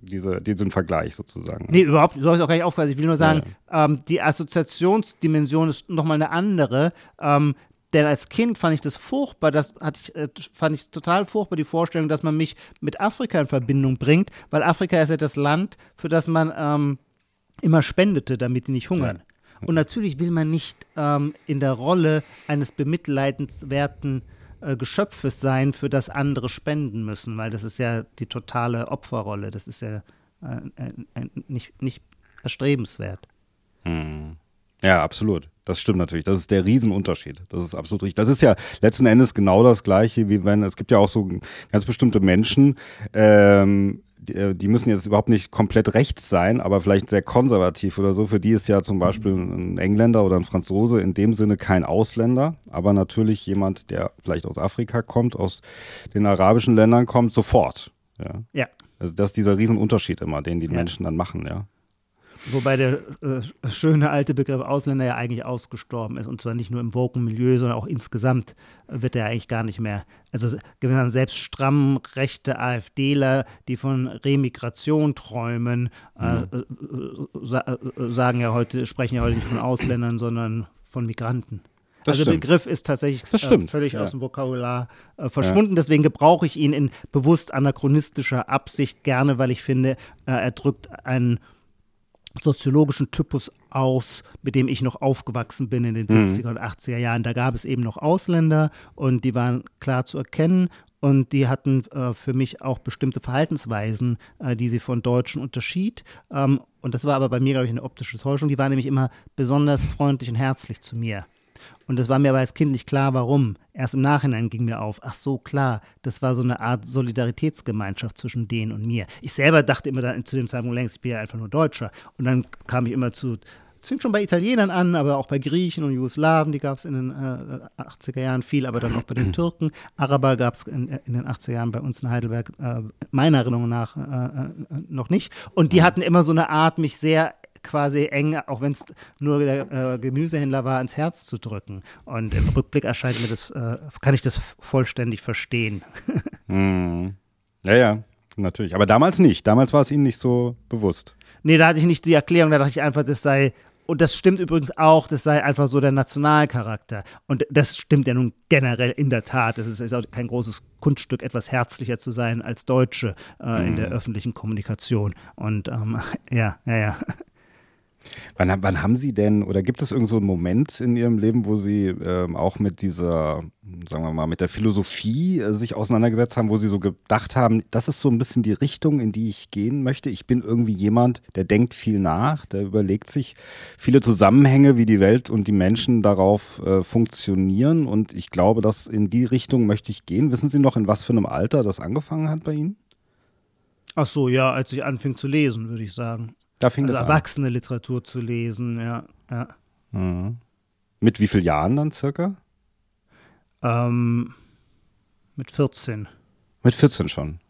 Diese, diesen Vergleich sozusagen. Nee, überhaupt, so habe ich auch gar nicht aufgehört. Ich will nur sagen, ja. ähm, die Assoziationsdimension ist nochmal eine andere. Ähm, denn als Kind fand ich das furchtbar, das hatte ich, äh, fand ich total furchtbar, die Vorstellung, dass man mich mit Afrika in Verbindung bringt, weil Afrika ist ja das Land, für das man ähm, immer spendete, damit die nicht hungern. Ja. Und natürlich will man nicht ähm, in der Rolle eines bemitleidenswerten äh, Geschöpfes sein, für das andere spenden müssen, weil das ist ja die totale Opferrolle. Das ist ja äh, äh, nicht, nicht erstrebenswert. Hm. Ja, absolut. Das stimmt natürlich. Das ist der Riesenunterschied. Das ist absolut richtig. Das ist ja letzten Endes genau das Gleiche, wie wenn es gibt ja auch so ganz bestimmte Menschen, ähm, die, äh, müssen jetzt überhaupt nicht komplett rechts sein, aber vielleicht sehr konservativ oder so. Für die ist ja zum Beispiel ein Engländer oder ein Franzose in dem Sinne kein Ausländer, aber natürlich jemand, der vielleicht aus Afrika kommt, aus den arabischen Ländern kommt, sofort. Ja. ja. Also das ist dieser Riesenunterschied immer, den die ja. Menschen dann machen, ja. Wobei der äh, schöne alte Begriff Ausländer ja eigentlich ausgestorben ist. Und zwar nicht nur im Woken-Milieu, sondern auch insgesamt wird er eigentlich gar nicht mehr. Also selbst stramm rechte AfDler, die von Remigration träumen, äh, mhm. äh, äh, sagen ja heute, sprechen ja heute nicht von Ausländern, sondern von Migranten. Das also der Begriff ist tatsächlich äh, völlig ja. aus dem Vokabular äh, verschwunden. Ja. Deswegen gebrauche ich ihn in bewusst anachronistischer Absicht gerne, weil ich finde, äh, er drückt einen soziologischen Typus aus, mit dem ich noch aufgewachsen bin in den mhm. 70er und 80er Jahren. Da gab es eben noch Ausländer und die waren klar zu erkennen und die hatten äh, für mich auch bestimmte Verhaltensweisen, äh, die sie von Deutschen unterschied. Ähm, und das war aber bei mir, glaube ich, eine optische Täuschung. Die waren nämlich immer besonders freundlich und herzlich zu mir. Und das war mir aber als Kind nicht klar, warum. Erst im Nachhinein ging mir auf, ach so, klar, das war so eine Art Solidaritätsgemeinschaft zwischen denen und mir. Ich selber dachte immer dann zu dem Zeitpunkt längst, ich bin ja einfach nur Deutscher. Und dann kam ich immer zu es fing schon bei Italienern an, aber auch bei Griechen und Jugoslawen, die gab es in den äh, 80er Jahren viel, aber dann auch bei den Türken. Araber gab es in, in, den 80er Jahren bei uns in Heidelberg, äh, meiner Erinnerung nach, äh, äh noch nicht. Und die hatten immer so eine Art, mich sehr quasi eng, auch wenn es nur der äh, Gemüsehändler war, ans Herz zu drücken. Und im Rückblick erscheint mir das, äh, kann ich das vollständig verstehen. hm. Ja, ja, natürlich. Aber damals nicht. Damals war es Ihnen nicht so bewusst. Nee, da hatte ich nicht die Erklärung, da dachte ich einfach, das sei und das stimmt übrigens auch, das sei einfach so der Nationalcharakter. Und das stimmt ja nun generell in der Tat. Es ist, ist auch kein großes Kunststück, etwas herzlicher zu sein als Deutsche äh, mhm. in der mhm. öffentlichen Kommunikation. Und ähm, ja, ja, ja. Wann, wann, haben Sie denn, oder gibt es irgend so einen Moment in Ihrem Leben, wo Sie ähm, auch mit dieser, sagen wir mal, mit der Philosophie äh, sich auseinandergesetzt haben, wo Sie so gedacht haben, das ist so ein bisschen die Richtung, in die ich gehen möchte. Ich bin irgendwie jemand, der denkt viel nach, der überlegt sich viele Zusammenhänge, wie die Welt und die Menschen darauf äh, funktionieren. Und ich glaube, dass in die Richtung möchte ich gehen. Wissen Sie noch, in was für einem Alter das angefangen hat bei Ihnen? Ach so, ja, als ich anfing zu lesen, würde ich sagen. Da fing also das erwachsene an. Literatur zu lesen, ja. ja. Mhm. Mit wie vielen Jahren dann circa? Ähm, mit 14. Mit 14 schon.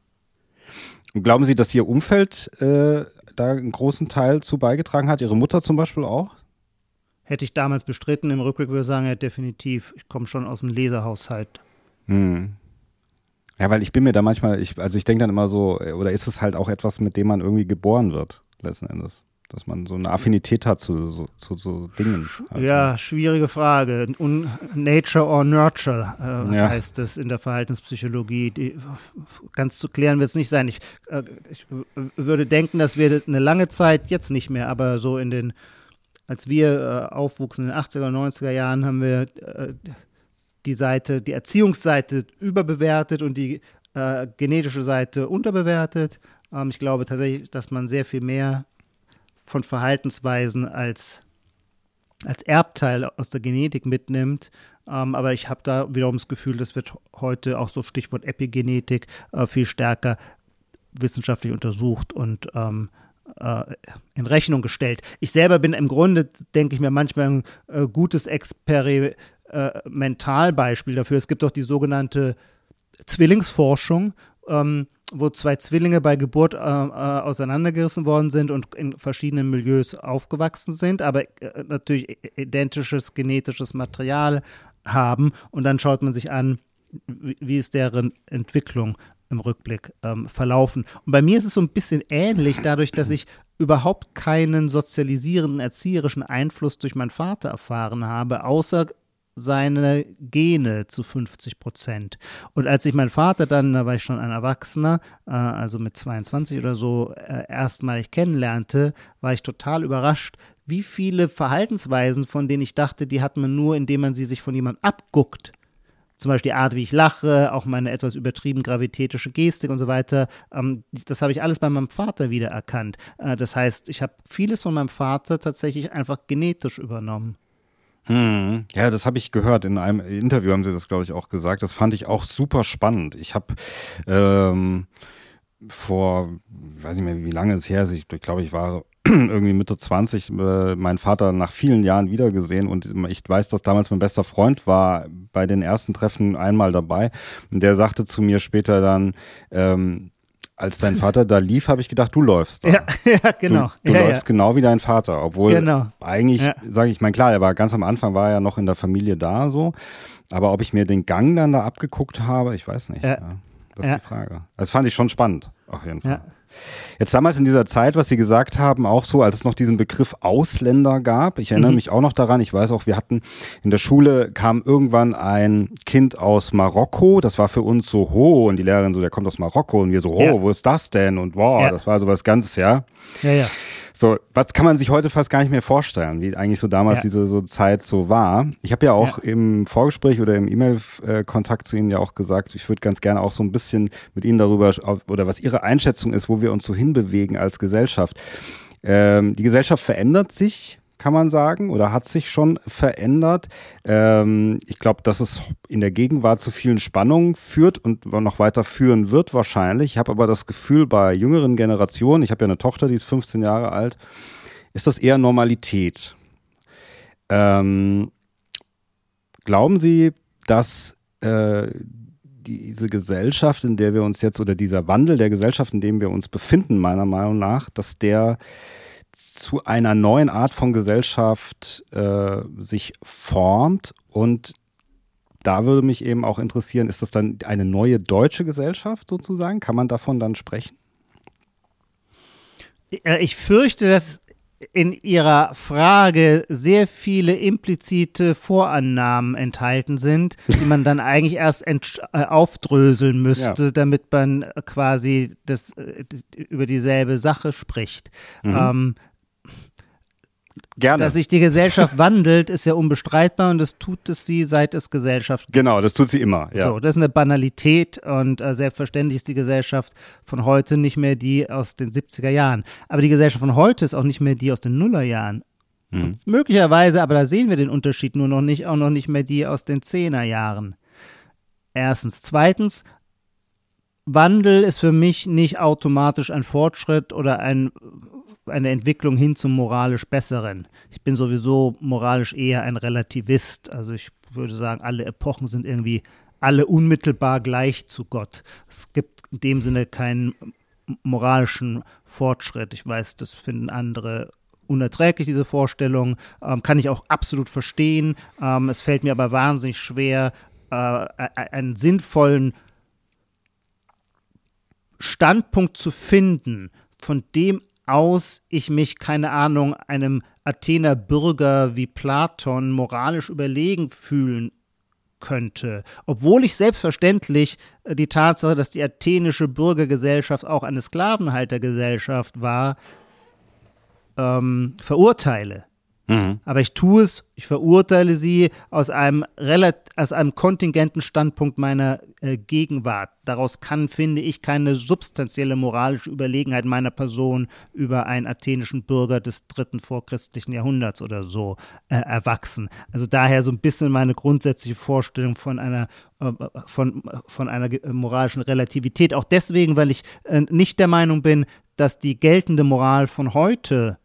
Und glauben Sie, dass Ihr Umfeld äh, da einen großen Teil zu beigetragen hat? Ihre Mutter zum Beispiel auch? Hätte ich damals bestritten, im Rückblick würde ich sagen, ja, definitiv. Ich komme schon aus dem Leserhaushalt. Hm. Ja, weil ich bin mir da manchmal, ich, also ich denke dann immer so, äh, oder ist es halt auch etwas, mit dem man irgendwie geboren wird? Letzten Endes. Dass man so eine Affinität hat zu so, zu, so Dingen. Halt. Ja, schwierige Frage. Un Nature or Nurture äh, ja. heißt es in der Verhaltenspsychologie. Die, ganz zu klären wird es nicht sein. Ich, äh, ich würde denken, dass wir eine lange Zeit, jetzt nicht mehr, aber so in den, als wir äh, aufwuchsen in den 80er und 90er Jahren, haben wir äh, die Seite, die Erziehungsseite überbewertet und die äh, genetische Seite unterbewertet. Ähm, ich glaube tatsächlich, dass man sehr viel mehr von Verhaltensweisen als, als Erbteil aus der Genetik mitnimmt. Ähm, aber ich habe da wiederum das Gefühl, das wird heute auch so Stichwort Epigenetik äh, viel stärker wissenschaftlich untersucht und ähm, äh, in Rechnung gestellt. Ich selber bin im Grunde, denke ich mir, manchmal ein äh, gutes Experimentalbeispiel dafür. Es gibt doch die sogenannte Zwillingsforschung. Ähm, wo zwei Zwillinge bei Geburt äh, äh, auseinandergerissen worden sind und in verschiedenen Milieus aufgewachsen sind, aber äh, natürlich identisches genetisches Material haben. Und dann schaut man sich an, wie, wie ist deren Entwicklung im Rückblick ähm, verlaufen. Und bei mir ist es so ein bisschen ähnlich, dadurch, dass ich überhaupt keinen sozialisierenden, erzieherischen Einfluss durch meinen Vater erfahren habe, außer seine Gene zu 50 Prozent. Und als ich meinen Vater dann, da war ich schon ein Erwachsener, äh, also mit 22 oder so, äh, erstmalig kennenlernte, war ich total überrascht, wie viele Verhaltensweisen, von denen ich dachte, die hat man nur, indem man sie sich von jemandem abguckt. Zum Beispiel die Art, wie ich lache, auch meine etwas übertrieben gravitätische Gestik und so weiter. Ähm, das habe ich alles bei meinem Vater wiedererkannt. Äh, das heißt, ich habe vieles von meinem Vater tatsächlich einfach genetisch übernommen. Hm. Ja, das habe ich gehört. In einem Interview haben sie das, glaube ich, auch gesagt. Das fand ich auch super spannend. Ich habe ähm, vor, weiß nicht mehr, wie lange es her ist, ich, glaube, ich war irgendwie Mitte 20 äh, meinen Vater nach vielen Jahren wiedergesehen und ich weiß, dass damals mein bester Freund war bei den ersten Treffen einmal dabei und der sagte zu mir später dann, ähm, als dein Vater da lief, habe ich gedacht, du läufst da. Ja, ja genau. Du, du ja, läufst ja. genau wie dein Vater, obwohl genau. eigentlich, sage ich, mein klar, er war ganz am Anfang, war er ja noch in der Familie da so, aber ob ich mir den Gang dann da abgeguckt habe, ich weiß nicht. Das ist die Frage. Das fand ich schon spannend, auf jeden Fall. Jetzt damals in dieser Zeit, was Sie gesagt haben, auch so, als es noch diesen Begriff Ausländer gab. Ich erinnere mhm. mich auch noch daran. Ich weiß auch, wir hatten in der Schule kam irgendwann ein Kind aus Marokko. Das war für uns so, ho, und die Lehrerin so, der kommt aus Marokko. Und wir so, ho, ja. wo ist das denn? Und wow, ja. das war so was Ganzes, ja. Ja, ja. So, was kann man sich heute fast gar nicht mehr vorstellen, wie eigentlich so damals ja. diese so Zeit so war. Ich habe ja auch ja. im Vorgespräch oder im E-Mail-Kontakt zu Ihnen ja auch gesagt, ich würde ganz gerne auch so ein bisschen mit Ihnen darüber oder was Ihre Einschätzung ist, wo wir uns so hinbewegen als Gesellschaft. Ähm, die Gesellschaft verändert sich kann man sagen, oder hat sich schon verändert. Ähm, ich glaube, dass es in der Gegenwart zu vielen Spannungen führt und noch weiter führen wird wahrscheinlich. Ich habe aber das Gefühl, bei jüngeren Generationen, ich habe ja eine Tochter, die ist 15 Jahre alt, ist das eher Normalität. Ähm, glauben Sie, dass äh, diese Gesellschaft, in der wir uns jetzt, oder dieser Wandel der Gesellschaft, in dem wir uns befinden, meiner Meinung nach, dass der zu einer neuen Art von Gesellschaft äh, sich formt. Und da würde mich eben auch interessieren, ist das dann eine neue deutsche Gesellschaft sozusagen? Kann man davon dann sprechen? Äh, ich fürchte, dass in Ihrer Frage sehr viele implizite Vorannahmen enthalten sind, die man dann eigentlich erst äh, aufdröseln müsste, ja. damit man quasi das, äh, über dieselbe Sache spricht. Mhm. Ähm, Gerne. Dass sich die Gesellschaft wandelt, ist ja unbestreitbar und das tut es sie, seit es Gesellschaft gibt. Genau, das tut sie immer. Ja. So, das ist eine Banalität und äh, selbstverständlich ist die Gesellschaft von heute nicht mehr die aus den 70er Jahren. Aber die Gesellschaft von heute ist auch nicht mehr die aus den Nullerjahren. Mhm. Möglicherweise, aber da sehen wir den Unterschied nur noch nicht, auch noch nicht mehr die aus den Zehnerjahren. Erstens. Zweitens, Wandel ist für mich nicht automatisch ein Fortschritt oder ein eine Entwicklung hin zum moralisch Besseren. Ich bin sowieso moralisch eher ein Relativist. Also ich würde sagen, alle Epochen sind irgendwie alle unmittelbar gleich zu Gott. Es gibt in dem Sinne keinen moralischen Fortschritt. Ich weiß, das finden andere unerträglich, diese Vorstellung. Ähm, kann ich auch absolut verstehen. Ähm, es fällt mir aber wahnsinnig schwer, äh, einen sinnvollen Standpunkt zu finden, von dem aus ich mich, keine Ahnung, einem Athener Bürger wie Platon moralisch überlegen fühlen könnte. Obwohl ich selbstverständlich äh, die Tatsache, dass die athenische Bürgergesellschaft auch eine Sklavenhaltergesellschaft war, ähm, verurteile. Mhm. Aber ich tue es, ich verurteile sie aus einem, aus einem kontingenten Standpunkt meiner äh, Gegenwart. Daraus kann, finde ich, keine substanzielle moralische Überlegenheit meiner Person über einen athenischen Bürger des dritten vorchristlichen Jahrhunderts oder so äh, erwachsen. Also daher so ein bisschen meine grundsätzliche Vorstellung von einer äh, von, von einer moralischen Relativität. Auch deswegen, weil ich äh, nicht der Meinung bin, dass die geltende Moral von heute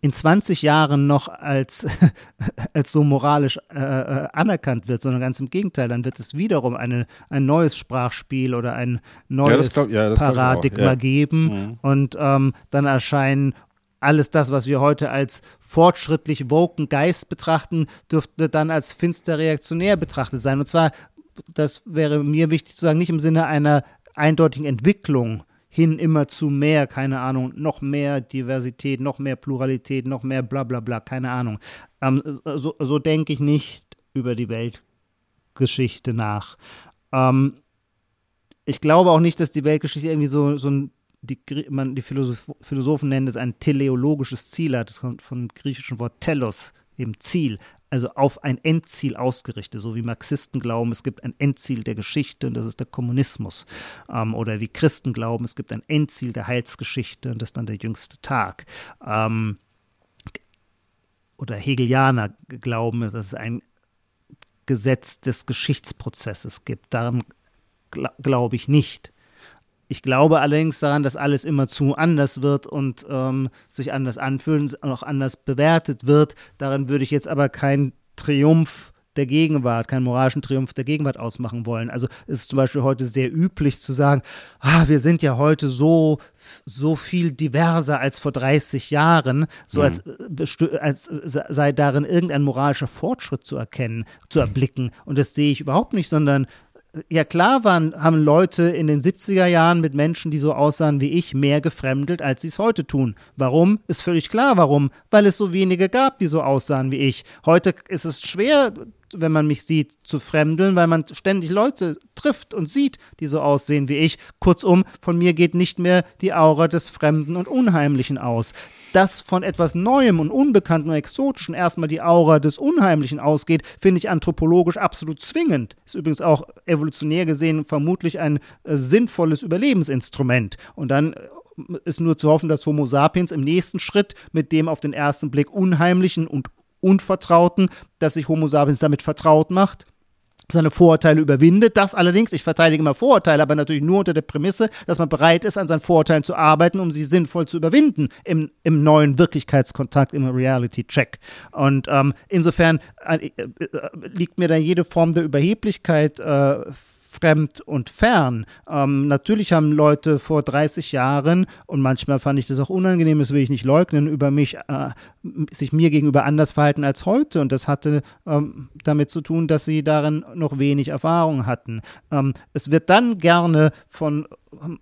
in 20 Jahren noch als, als so moralisch äh, äh, anerkannt wird, sondern ganz im Gegenteil, dann wird es wiederum eine, ein neues Sprachspiel oder ein neues ja, glaub, ja, Paradigma ja. geben mhm. und ähm, dann erscheinen alles das, was wir heute als fortschrittlich woken Geist betrachten, dürfte dann als finster reaktionär betrachtet sein. Und zwar, das wäre mir wichtig zu sagen, nicht im Sinne einer eindeutigen Entwicklung hin immer zu mehr, keine Ahnung, noch mehr Diversität, noch mehr Pluralität, noch mehr bla bla bla, keine Ahnung. Ähm, so, so denke ich nicht über die Weltgeschichte nach. Ähm, ich glaube auch nicht, dass die Weltgeschichte irgendwie so, so ein, die, man, die Philosoph Philosophen nennen es ein teleologisches Ziel hat. Das kommt vom griechischen Wort telos, eben Ziel also auf ein Endziel ausgerichtet, so wie Marxisten glauben, es gibt ein Endziel der Geschichte und das ist der Kommunismus. Ähm, oder wie Christen glauben, es gibt ein Endziel der Heilsgeschichte und das ist dann der jüngste Tag. Ähm, oder Hegelianer glauben, dass es ein Gesetz des Geschichtsprozesses gibt. Daran gl glaube ich nicht. Ich glaube allerdings daran, dass alles immer zu anders wird und ähm, sich anders anfühlt und auch anders bewertet wird. Daran würde ich jetzt aber keinen Triumph der Gegenwart, keinen moralischen Triumph der Gegenwart ausmachen wollen. Also es ist zum Beispiel heute sehr üblich zu sagen, ah, wir sind ja heute so, so viel diverser als vor 30 Jahren, so mhm. als, als sei darin irgendein moralischer Fortschritt zu erkennen, zu erblicken. Und das sehe ich überhaupt nicht, sondern ja klar waren, haben Leute in den 70er Jahren mit Menschen, die so aussahen wie ich, mehr gefremdelt, als sie es heute tun. Warum? Ist völlig klar, warum. Weil es so wenige gab, die so aussahen wie ich. Heute ist es schwer, wenn man mich sieht, zu fremdeln, weil man ständig Leute trifft und sieht, die so aussehen wie ich. Kurzum, von mir geht nicht mehr die Aura des Fremden und Unheimlichen aus. Dass von etwas Neuem und Unbekanntem und Exotischen erstmal die Aura des Unheimlichen ausgeht, finde ich anthropologisch absolut zwingend. Ist übrigens auch evolutionär gesehen vermutlich ein äh, sinnvolles Überlebensinstrument. Und dann äh, ist nur zu hoffen, dass Homo sapiens im nächsten Schritt mit dem auf den ersten Blick Unheimlichen und Unvertrauten, dass sich Homo sapiens damit vertraut macht seine Vorurteile überwindet. Das allerdings, ich verteidige immer Vorurteile, aber natürlich nur unter der Prämisse, dass man bereit ist, an seinen Vorurteilen zu arbeiten, um sie sinnvoll zu überwinden im, im neuen Wirklichkeitskontakt, im Reality-Check. Und ähm, insofern äh, äh, liegt mir da jede Form der Überheblichkeit äh, fremd und fern. Ähm, natürlich haben Leute vor 30 Jahren, und manchmal fand ich das auch unangenehm, das will ich nicht leugnen, über mich, äh, sich mir gegenüber anders verhalten als heute. Und das hatte ähm, damit zu tun, dass sie darin noch wenig Erfahrung hatten. Ähm, es wird dann gerne von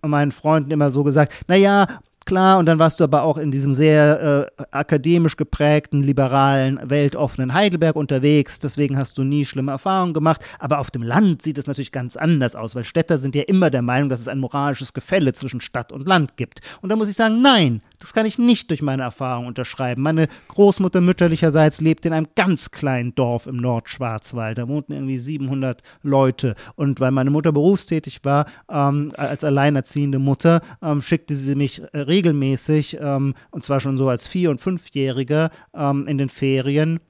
meinen Freunden immer so gesagt, naja, klar. Und dann warst du aber auch in diesem sehr äh, akademisch geprägten, liberalen, weltoffenen Heidelberg unterwegs. Deswegen hast du nie schlimme Erfahrungen gemacht. Aber auf dem Land sieht es natürlich ganz anders aus, weil Städter sind ja immer der Meinung, dass es ein moralisches Gefälle zwischen Stadt und Land gibt. Und da muss ich sagen, nein, das kann ich nicht durch meine Erfahrung unterschreiben. Meine Großmutter mütterlicherseits lebt in einem ganz kleinen Dorf im Nordschwarzwald. Da wohnten irgendwie 700 Leute. Und weil meine Mutter berufstätig war, ähm, als alleinerziehende Mutter, ähm, schickte sie mich äh, regelmäßig, ähm, und zwar schon so als Vier- und Fünfjähriger, ähm, in den Ferien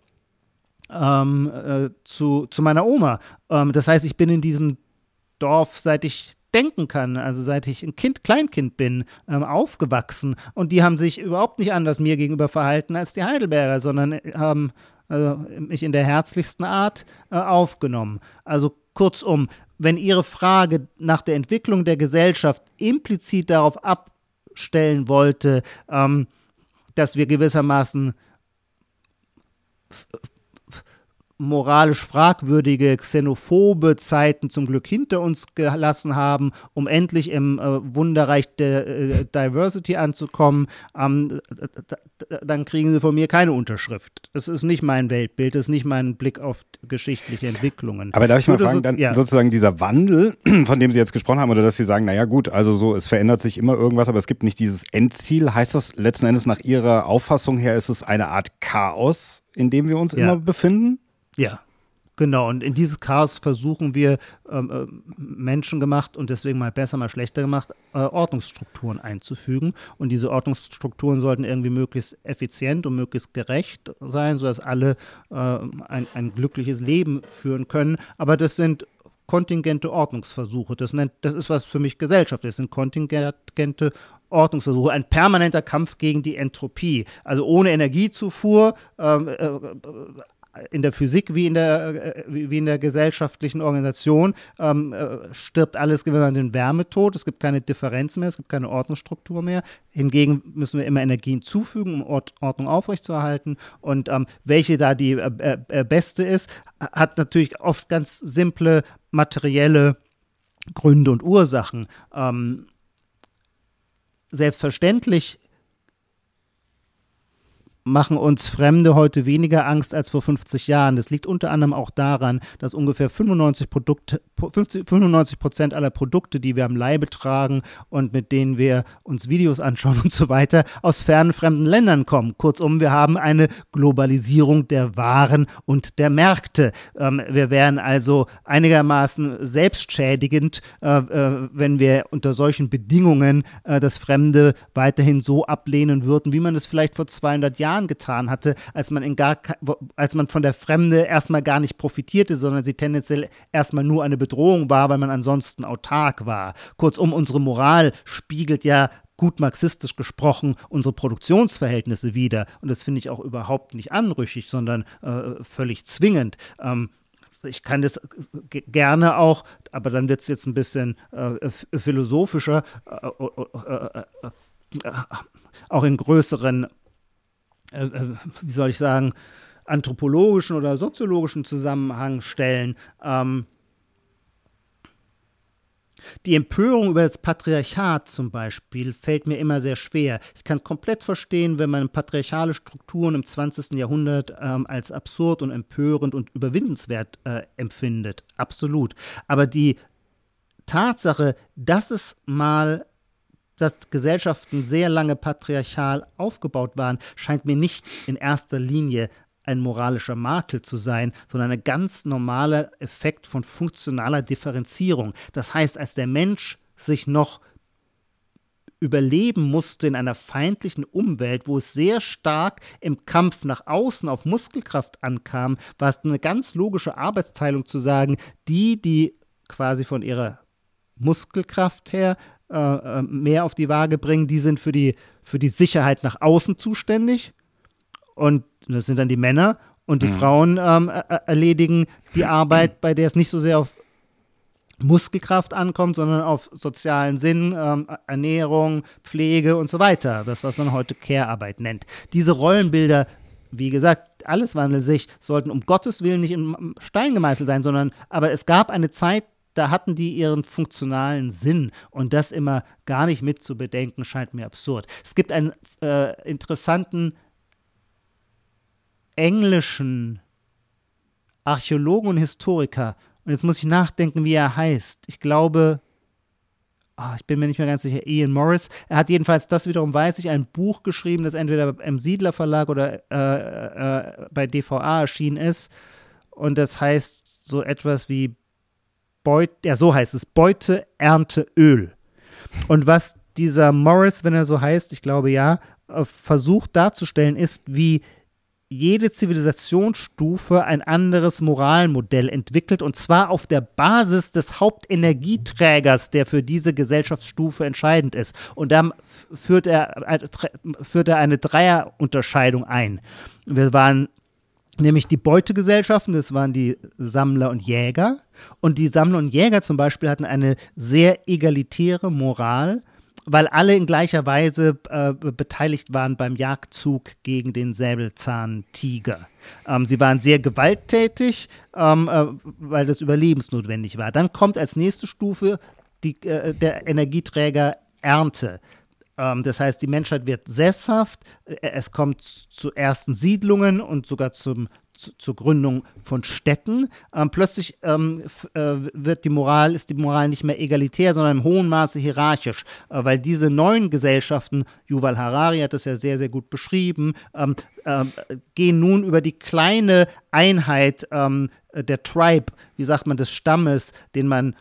ähm, äh, zu, zu meiner Oma. Ähm, das heißt, ich bin in diesem Dorf, seit ich denken kann, also seit ich ein Kind, Kleinkind bin, ähm, aufgewachsen. Und die haben sich überhaupt nicht anders mir gegenüber verhalten als die Heidelberger, sondern haben also, mich in der herzlichsten Art äh, aufgenommen. Also kurzum, wenn Ihre Frage nach der Entwicklung der Gesellschaft implizit darauf abstellen wollte, ähm, dass wir gewissermaßen moralisch fragwürdige, xenophobe Zeiten zum Glück hinter uns gelassen haben, um endlich im äh, Wunderreich der äh, Diversity anzukommen, ähm, dann kriegen sie von mir keine Unterschrift. Das ist nicht mein Weltbild, das ist nicht mein Blick auf geschichtliche Entwicklungen. Aber darf ich mal fragen, so, dann ja. sozusagen dieser Wandel, von dem Sie jetzt gesprochen haben, oder dass Sie sagen, naja gut, also so, es verändert sich immer irgendwas, aber es gibt nicht dieses Endziel. Heißt das letzten Endes nach Ihrer Auffassung her, ist es eine Art Chaos, in dem wir uns ja. immer befinden? Ja, Genau, und in dieses Chaos versuchen wir ähm, äh, menschengemacht und deswegen mal besser, mal schlechter gemacht, äh, Ordnungsstrukturen einzufügen. Und diese Ordnungsstrukturen sollten irgendwie möglichst effizient und möglichst gerecht sein, sodass alle äh, ein, ein glückliches Leben führen können. Aber das sind kontingente Ordnungsversuche. Das, nennt, das ist was für mich Gesellschaft. Das sind kontingente Ordnungsversuche, ein permanenter Kampf gegen die Entropie. Also ohne Energiezufuhr, ähm, äh, in der Physik wie in der, äh, wie in der gesellschaftlichen Organisation ähm, äh, stirbt alles gewissermaßen den Wärmetod. Es gibt keine Differenz mehr, es gibt keine Ordnungsstruktur mehr. Hingegen müssen wir immer Energien zufügen, um Ord Ordnung aufrechtzuerhalten. Und ähm, welche da die äh, äh, beste ist, hat natürlich oft ganz simple materielle Gründe und Ursachen. Ähm, selbstverständlich machen uns Fremde heute weniger Angst als vor 50 Jahren. Das liegt unter anderem auch daran, dass ungefähr 95 Produkte, 95 Prozent aller Produkte, die wir am Leibe tragen und mit denen wir uns Videos anschauen und so weiter, aus fernen fremden Ländern kommen. Kurzum, wir haben eine Globalisierung der Waren und der Märkte. Ähm, wir wären also einigermaßen selbstschädigend, äh, äh, wenn wir unter solchen Bedingungen äh, das Fremde weiterhin so ablehnen würden, wie man es vielleicht vor 200 Jahren Jahren getan hatte, als man in gar als man von der Fremde erstmal gar nicht profitierte, sondern sie tendenziell erstmal nur eine Bedrohung war, weil man ansonsten autark war. Kurzum, unsere Moral spiegelt ja gut marxistisch gesprochen unsere Produktionsverhältnisse wider. Und das finde ich auch überhaupt nicht anrüchig, sondern äh, völlig zwingend. Ähm, ich kann das gerne auch, aber dann wird es jetzt ein bisschen äh, philosophischer, äh, äh, äh, auch in größeren äh, äh, wie soll ich sagen, anthropologischen oder soziologischen Zusammenhang stellen. Ähm, Die Empörung über das Patriarchat zum Beispiel fällt mir immer sehr schwer. Ich kann komplett verstehen, wenn man patriarchale Strukturen im 20. Jahrhundert ähm, als absurd und empörend und überwindenswert äh, empfindet. Absolut. Aber die Tatsache, dass es mal dass Gesellschaften sehr lange patriarchal aufgebaut waren, scheint mir nicht in erster Linie ein moralischer Makel zu sein, sondern ein ganz normaler Effekt von funktionaler Differenzierung. Das heißt, als der Mensch sich noch überleben musste in einer feindlichen Umwelt, wo es sehr stark im Kampf nach außen auf Muskelkraft ankam, war es eine ganz logische Arbeitsteilung zu sagen, die, die quasi von ihrer Muskelkraft her äh, äh mehr auf die Waage bringen, die sind für die, für die Sicherheit nach außen zuständig und das sind dann die Männer und die mhm. Frauen ähm, erledigen die Arbeit, bei der es nicht so sehr auf Muskelkraft ankommt, sondern auf sozialen Sinn, ähm, Ernährung, Pflege und so weiter. Das, was man heute Care-Arbeit nennt. Diese Rollenbilder, wie gesagt, alles wandelt sich, sollten um Gottes Willen nicht im Stein gemeißelt sein, sondern aber es gab eine Zeit, da hatten die ihren funktionalen Sinn und das immer gar nicht mit zu bedenken, scheint mir absurd. Es gibt einen äh, interessanten englischen Archäologen und Historiker, und jetzt muss ich nachdenken, wie er heißt. Ich glaube, oh, ich bin mir nicht mehr ganz sicher, Ian Morris. Er hat jedenfalls, das wiederum weiß ich, ein Buch geschrieben, das entweder im Siedler Verlag oder äh, äh, bei DVA erschienen ist. Und das heißt so etwas wie Beut, ja, so heißt es, Beute, Ernte, Öl. Und was dieser Morris, wenn er so heißt, ich glaube ja, äh, versucht darzustellen, ist, wie jede Zivilisationsstufe ein anderes Moralmodell entwickelt und zwar auf der Basis des Hauptenergieträgers, der für diese Gesellschaftsstufe entscheidend ist. Und dann führt er, führt er eine Dreierunterscheidung ein. Wir waren nämlich die Beutegesellschaften, das waren die Sammler und Jäger. Und die Sammler und Jäger zum Beispiel hatten eine sehr egalitäre Moral weil alle in gleicher Weise äh, beteiligt waren beim Jagdzug gegen den Säbelzahntiger. Ähm, sie waren sehr gewalttätig, ähm, äh, weil das überlebensnotwendig war. Dann kommt als nächste Stufe die, äh, der Energieträger Ernte. Ähm, das heißt, die Menschheit wird sesshaft, äh, es kommt zu ersten Siedlungen und sogar zum zu, zur Gründung von Städten. Ähm, plötzlich ähm, äh, wird die Moral, ist die Moral nicht mehr egalitär, sondern im hohen Maße hierarchisch, äh, weil diese neuen Gesellschaften, Yuval Harari hat das ja sehr, sehr gut beschrieben, ähm, äh, gehen nun über die kleine Einheit ähm, der Tribe, wie sagt man, des Stammes, den man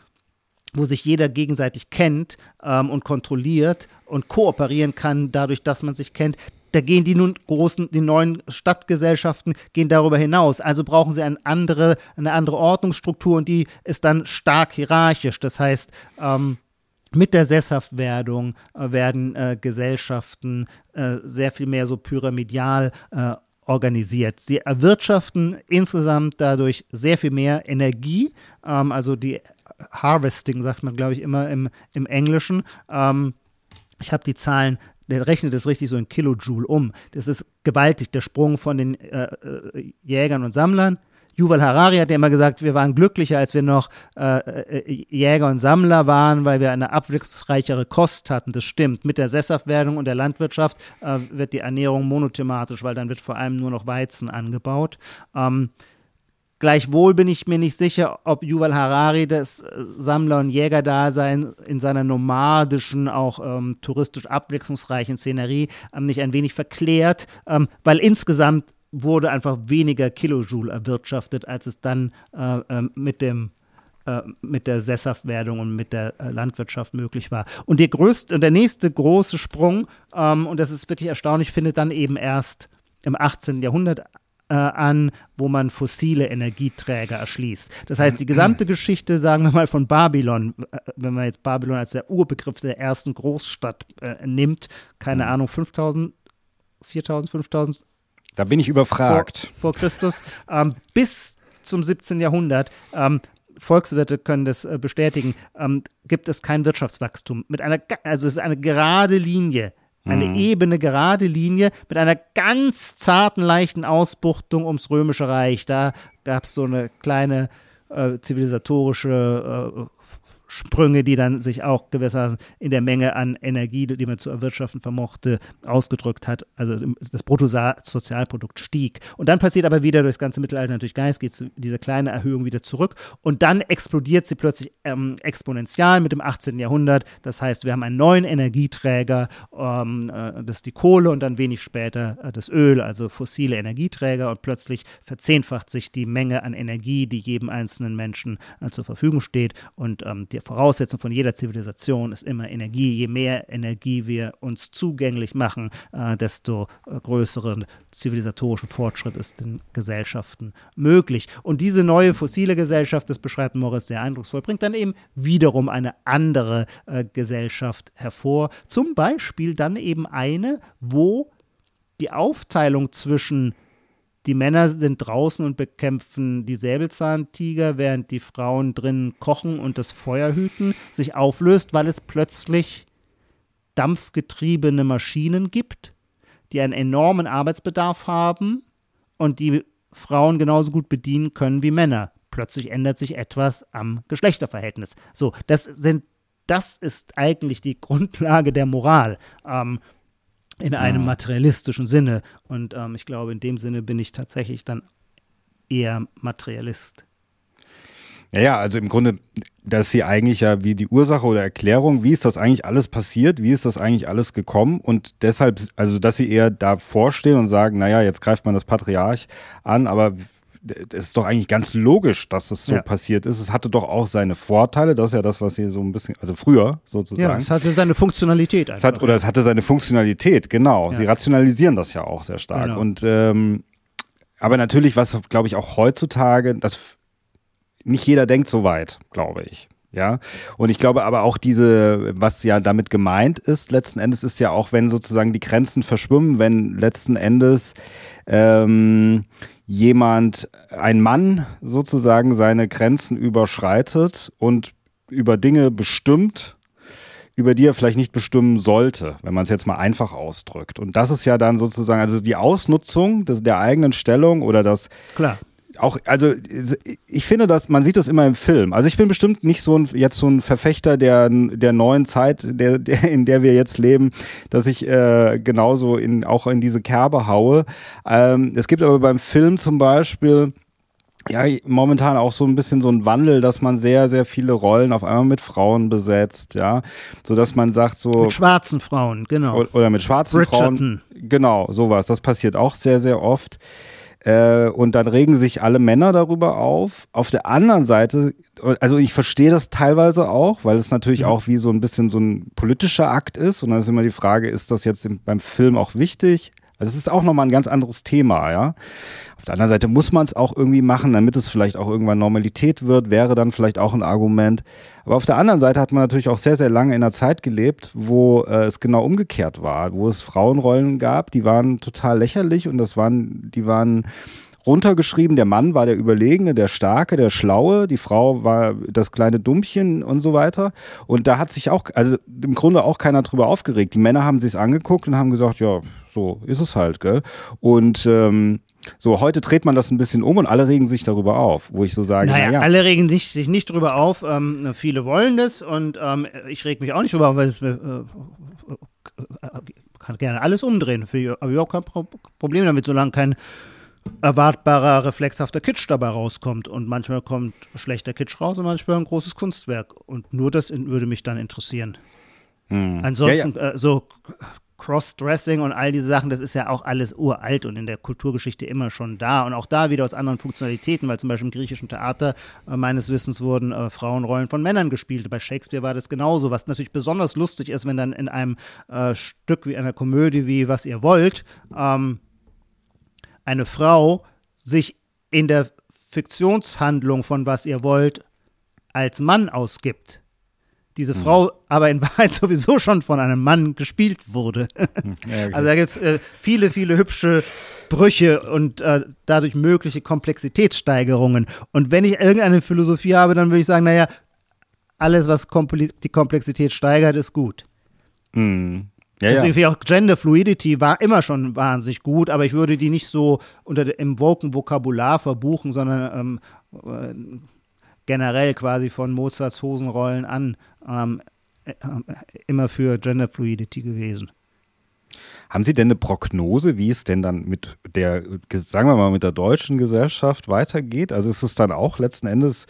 wo sich jeder gegenseitig kennt ähm, und kontrolliert und kooperieren kann, dadurch, dass man sich kennt da gehen die nun großen, die neuen Stadtgesellschaften gehen darüber hinaus. Also brauchen sie eine andere, eine andere Ordnungsstruktur und die ist dann stark hierarchisch. Das heißt, ähm, mit der Sesshaftwerdung äh, werden äh, Gesellschaften äh, sehr viel mehr so pyramidal äh, organisiert. Sie erwirtschaften insgesamt dadurch sehr viel mehr Energie, ähm, also die Harvesting sagt man, glaube ich, immer im, im Englischen. Ähm, ich habe die Zahlen der rechnet das richtig so in Kilojoule um. Das ist gewaltig, der Sprung von den äh, äh, Jägern und Sammlern. Yuval Harari hat ja immer gesagt, wir waren glücklicher, als wir noch äh, äh, Jäger und Sammler waren, weil wir eine abwechslungsreichere Kost hatten. Das stimmt. Mit der Sesshaftwerdung und der Landwirtschaft äh, wird die Ernährung monothematisch, weil dann wird vor allem nur noch Weizen angebaut. Ähm, Gleichwohl bin ich mir nicht sicher, ob Yuval Harari das äh, Sammler- und Jägerdasein in seiner nomadischen, auch ähm, touristisch abwechslungsreichen Szenerie ähm, nicht ein wenig verklärt, ähm, weil insgesamt wurde einfach weniger Kilojoule erwirtschaftet, als es dann äh, äh, mit dem äh, mit der Sesshaftwerdung und mit der äh, Landwirtschaft möglich war. Und der größte, der nächste große Sprung, ähm, und das ist wirklich erstaunlich, findet dann eben erst im 18. Jahrhundert äh, an, wo man fossile Energieträger erschließt. Das heißt, die gesamte Geschichte, sagen wir mal, von Babylon, äh, wenn man jetzt Babylon als der Urbegriff der ersten Großstadt äh, nimmt, keine mhm. Ahnung, 5000, 4000, 5000. Da bin ich überfragt. Vor, vor Christus, ähm, bis zum 17. Jahrhundert, ähm, Volkswirte können das äh, bestätigen, ähm, gibt es kein Wirtschaftswachstum. Mit einer, also es ist eine gerade Linie eine mhm. ebene, gerade Linie mit einer ganz zarten, leichten Ausbuchtung ums Römische Reich. Da gab es so eine kleine äh, zivilisatorische Sprünge, die dann sich auch gewissermaßen in der Menge an Energie, die man zu erwirtschaften vermochte, ausgedrückt hat. Also das Bruttosozialprodukt stieg. Und dann passiert aber wieder durchs ganze Mittelalter natürlich gar nichts, geht diese kleine Erhöhung wieder zurück. Und dann explodiert sie plötzlich ähm, exponentiell mit dem 18. Jahrhundert. Das heißt, wir haben einen neuen Energieträger, ähm, äh, das ist die Kohle und dann wenig später äh, das Öl, also fossile Energieträger. Und plötzlich verzehnfacht sich die Menge an Energie, die jedem einzelnen Menschen äh, zur Verfügung steht. Und ähm, die Voraussetzung von jeder Zivilisation ist immer Energie. Je mehr Energie wir uns zugänglich machen, äh, desto äh, größeren zivilisatorischen Fortschritt ist in Gesellschaften möglich. Und diese neue fossile Gesellschaft, das beschreibt Morris sehr eindrucksvoll, bringt dann eben wiederum eine andere äh, Gesellschaft hervor. Zum Beispiel dann eben eine, wo die Aufteilung zwischen die Männer sind draußen und bekämpfen die Säbelzahntiger, während die Frauen drinnen kochen und das Feuer hüten, sich auflöst, weil es plötzlich dampfgetriebene Maschinen gibt, die einen enormen Arbeitsbedarf haben und die Frauen genauso gut bedienen können wie Männer. Plötzlich ändert sich etwas am Geschlechterverhältnis. So, das sind, das ist eigentlich die Grundlage der Moral. Ähm, in einem mhm. materialistischen Sinne. Und ähm, ich glaube, in dem Sinne bin ich tatsächlich dann eher Materialist. Ja, ja, also im Grunde, dass sie eigentlich ja wie die Ursache oder Erklärung, wie ist das eigentlich alles passiert, wie ist das eigentlich alles gekommen und deshalb, also dass sie eher davor stehen und sagen, naja, jetzt greift man das Patriarch an, aber es ist doch eigentlich ganz logisch, dass das so ja. passiert ist. Es hatte doch auch seine Vorteile, das ist ja das, was hier so ein bisschen, also früher sozusagen. Ja, es hatte seine Funktionalität. Einfach, es hat, oder es hatte seine Funktionalität, genau. Ja. Sie rationalisieren das ja auch sehr stark. Genau. Und ähm, aber natürlich, was glaube ich auch heutzutage, das nicht jeder denkt so weit, glaube ich. Ja, und ich glaube aber auch diese, was ja damit gemeint ist, letzten Endes ist ja auch, wenn sozusagen die Grenzen verschwimmen, wenn letzten Endes ähm, jemand, ein Mann sozusagen seine Grenzen überschreitet und über Dinge bestimmt, über die er vielleicht nicht bestimmen sollte, wenn man es jetzt mal einfach ausdrückt. Und das ist ja dann sozusagen, also die Ausnutzung des, der eigenen Stellung oder das, Klar auch, also ich finde, dass man sieht das immer im Film. Also ich bin bestimmt nicht so ein jetzt so ein Verfechter der der neuen Zeit, der, der in der wir jetzt leben, dass ich äh, genauso in auch in diese Kerbe haue. Ähm, es gibt aber beim Film zum Beispiel ja, momentan auch so ein bisschen so ein Wandel, dass man sehr, sehr viele Rollen auf einmal mit Frauen besetzt, ja, so dass man sagt so. Mit schwarzen Frauen, genau. Oder mit schwarzen Bridgerton. Frauen. Genau, sowas. Das passiert auch sehr, sehr oft. Äh, und dann regen sich alle Männer darüber auf. Auf der anderen Seite, also ich verstehe das teilweise auch, weil es natürlich ja. auch wie so ein bisschen so ein politischer Akt ist. Und dann ist immer die Frage, ist das jetzt beim Film auch wichtig? Also es ist auch nochmal ein ganz anderes Thema, ja. Auf der anderen Seite muss man es auch irgendwie machen, damit es vielleicht auch irgendwann Normalität wird, wäre dann vielleicht auch ein Argument. Aber auf der anderen Seite hat man natürlich auch sehr, sehr lange in einer Zeit gelebt, wo äh, es genau umgekehrt war, wo es Frauenrollen gab, die waren total lächerlich und das waren, die waren runtergeschrieben, der Mann war der Überlegene, der Starke, der Schlaue, die Frau war das kleine Dummchen und so weiter. Und da hat sich auch, also im Grunde auch keiner drüber aufgeregt. Die Männer haben sich's angeguckt und haben gesagt, ja, so ist es halt, gell? Und ähm, so, heute dreht man das ein bisschen um und alle regen sich darüber auf, wo ich so sage, naja, naja. alle regen sich, sich nicht darüber auf. Ähm, viele wollen das und ähm, ich reg mich auch nicht darüber auf, weil es äh, äh, kann gerne alles umdrehen. Aber ich habe auch kein Problem damit, solange kein erwartbarer, reflexhafter Kitsch dabei rauskommt. Und manchmal kommt schlechter Kitsch raus und manchmal ein großes Kunstwerk. Und nur das würde mich dann interessieren. Hm. Ansonsten, ja, ja. Äh, so Crossdressing und all diese Sachen, das ist ja auch alles uralt und in der Kulturgeschichte immer schon da. Und auch da wieder aus anderen Funktionalitäten, weil zum Beispiel im griechischen Theater äh, meines Wissens wurden äh, Frauenrollen von Männern gespielt. Bei Shakespeare war das genauso, was natürlich besonders lustig ist, wenn dann in einem äh, Stück wie einer Komödie wie Was ihr wollt, ähm, eine Frau sich in der Fiktionshandlung von was ihr wollt als Mann ausgibt. Diese mhm. Frau aber in Wahrheit sowieso schon von einem Mann gespielt wurde. Hm, ja, okay. Also da gibt es äh, viele, viele hübsche Brüche und äh, dadurch mögliche Komplexitätssteigerungen. Und wenn ich irgendeine Philosophie habe, dann würde ich sagen, naja, alles, was Kompl die Komplexität steigert, ist gut. Mhm. Ja, Deswegen ja. finde ich auch Gender Fluidity war immer schon wahnsinnig gut, aber ich würde die nicht so unter dem woken Vokabular verbuchen, sondern ähm, äh, generell quasi von Mozarts Hosenrollen an ähm, äh, immer für Gender Fluidity gewesen. Haben Sie denn eine Prognose, wie es denn dann mit der, sagen wir mal, mit der deutschen Gesellschaft weitergeht? Also ist es dann auch letzten Endes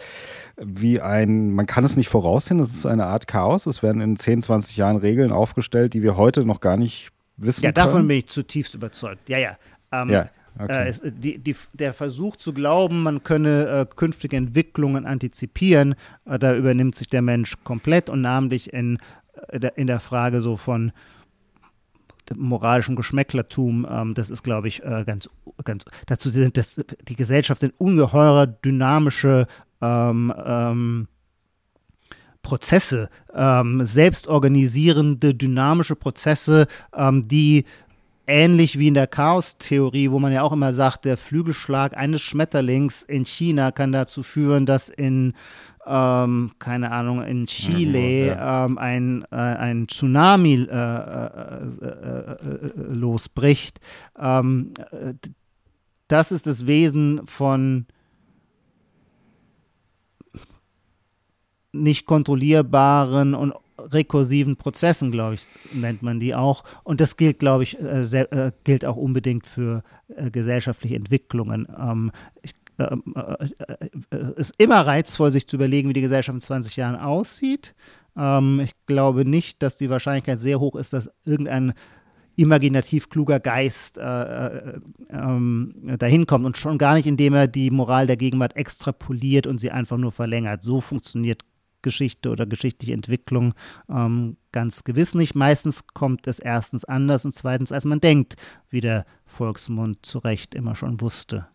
wie ein, man kann es nicht voraussehen, es ist eine Art Chaos. Es werden in 10, 20 Jahren Regeln aufgestellt, die wir heute noch gar nicht wissen. Ja, davon können. bin ich zutiefst überzeugt. Ja, ja. Ähm, ja. Okay. Äh, es, die, die, der Versuch zu glauben, man könne äh, künftige Entwicklungen antizipieren, äh, da übernimmt sich der Mensch komplett und namentlich in, äh, in der Frage so von moralischem Geschmäcklertum, ähm, das ist, glaube ich, äh, ganz, ganz, dazu sind das, die Gesellschaft sind ungeheurer dynamische ähm, ähm, Prozesse, ähm, selbstorganisierende, dynamische Prozesse, ähm, die ähnlich wie in der Chaos-Theorie, wo man ja auch immer sagt, der Flügelschlag eines Schmetterlings in China kann dazu führen, dass in ähm, keine Ahnung, in Chile ja. ähm, ein, äh, ein Tsunami äh, äh, äh, äh losbricht. Ähm, das ist das Wesen von nicht kontrollierbaren und rekursiven Prozessen, glaube ich, nennt man die auch. Und das gilt, glaube ich, äh, sehr, äh, gilt auch unbedingt für äh, gesellschaftliche Entwicklungen. Ähm, ich, ähm, ist immer reizvoll, sich zu überlegen, wie die Gesellschaft in 20 Jahren aussieht. Ähm, ich glaube nicht, dass die Wahrscheinlichkeit sehr hoch ist, dass irgendein imaginativ kluger Geist äh, äh, ähm, dahin kommt und schon gar nicht, indem er die Moral der Gegenwart extrapoliert und sie einfach nur verlängert. So funktioniert Geschichte oder geschichtliche Entwicklung ähm, ganz gewiss nicht. Meistens kommt es erstens anders und zweitens, als man denkt, wie der Volksmund zu Recht immer schon wusste.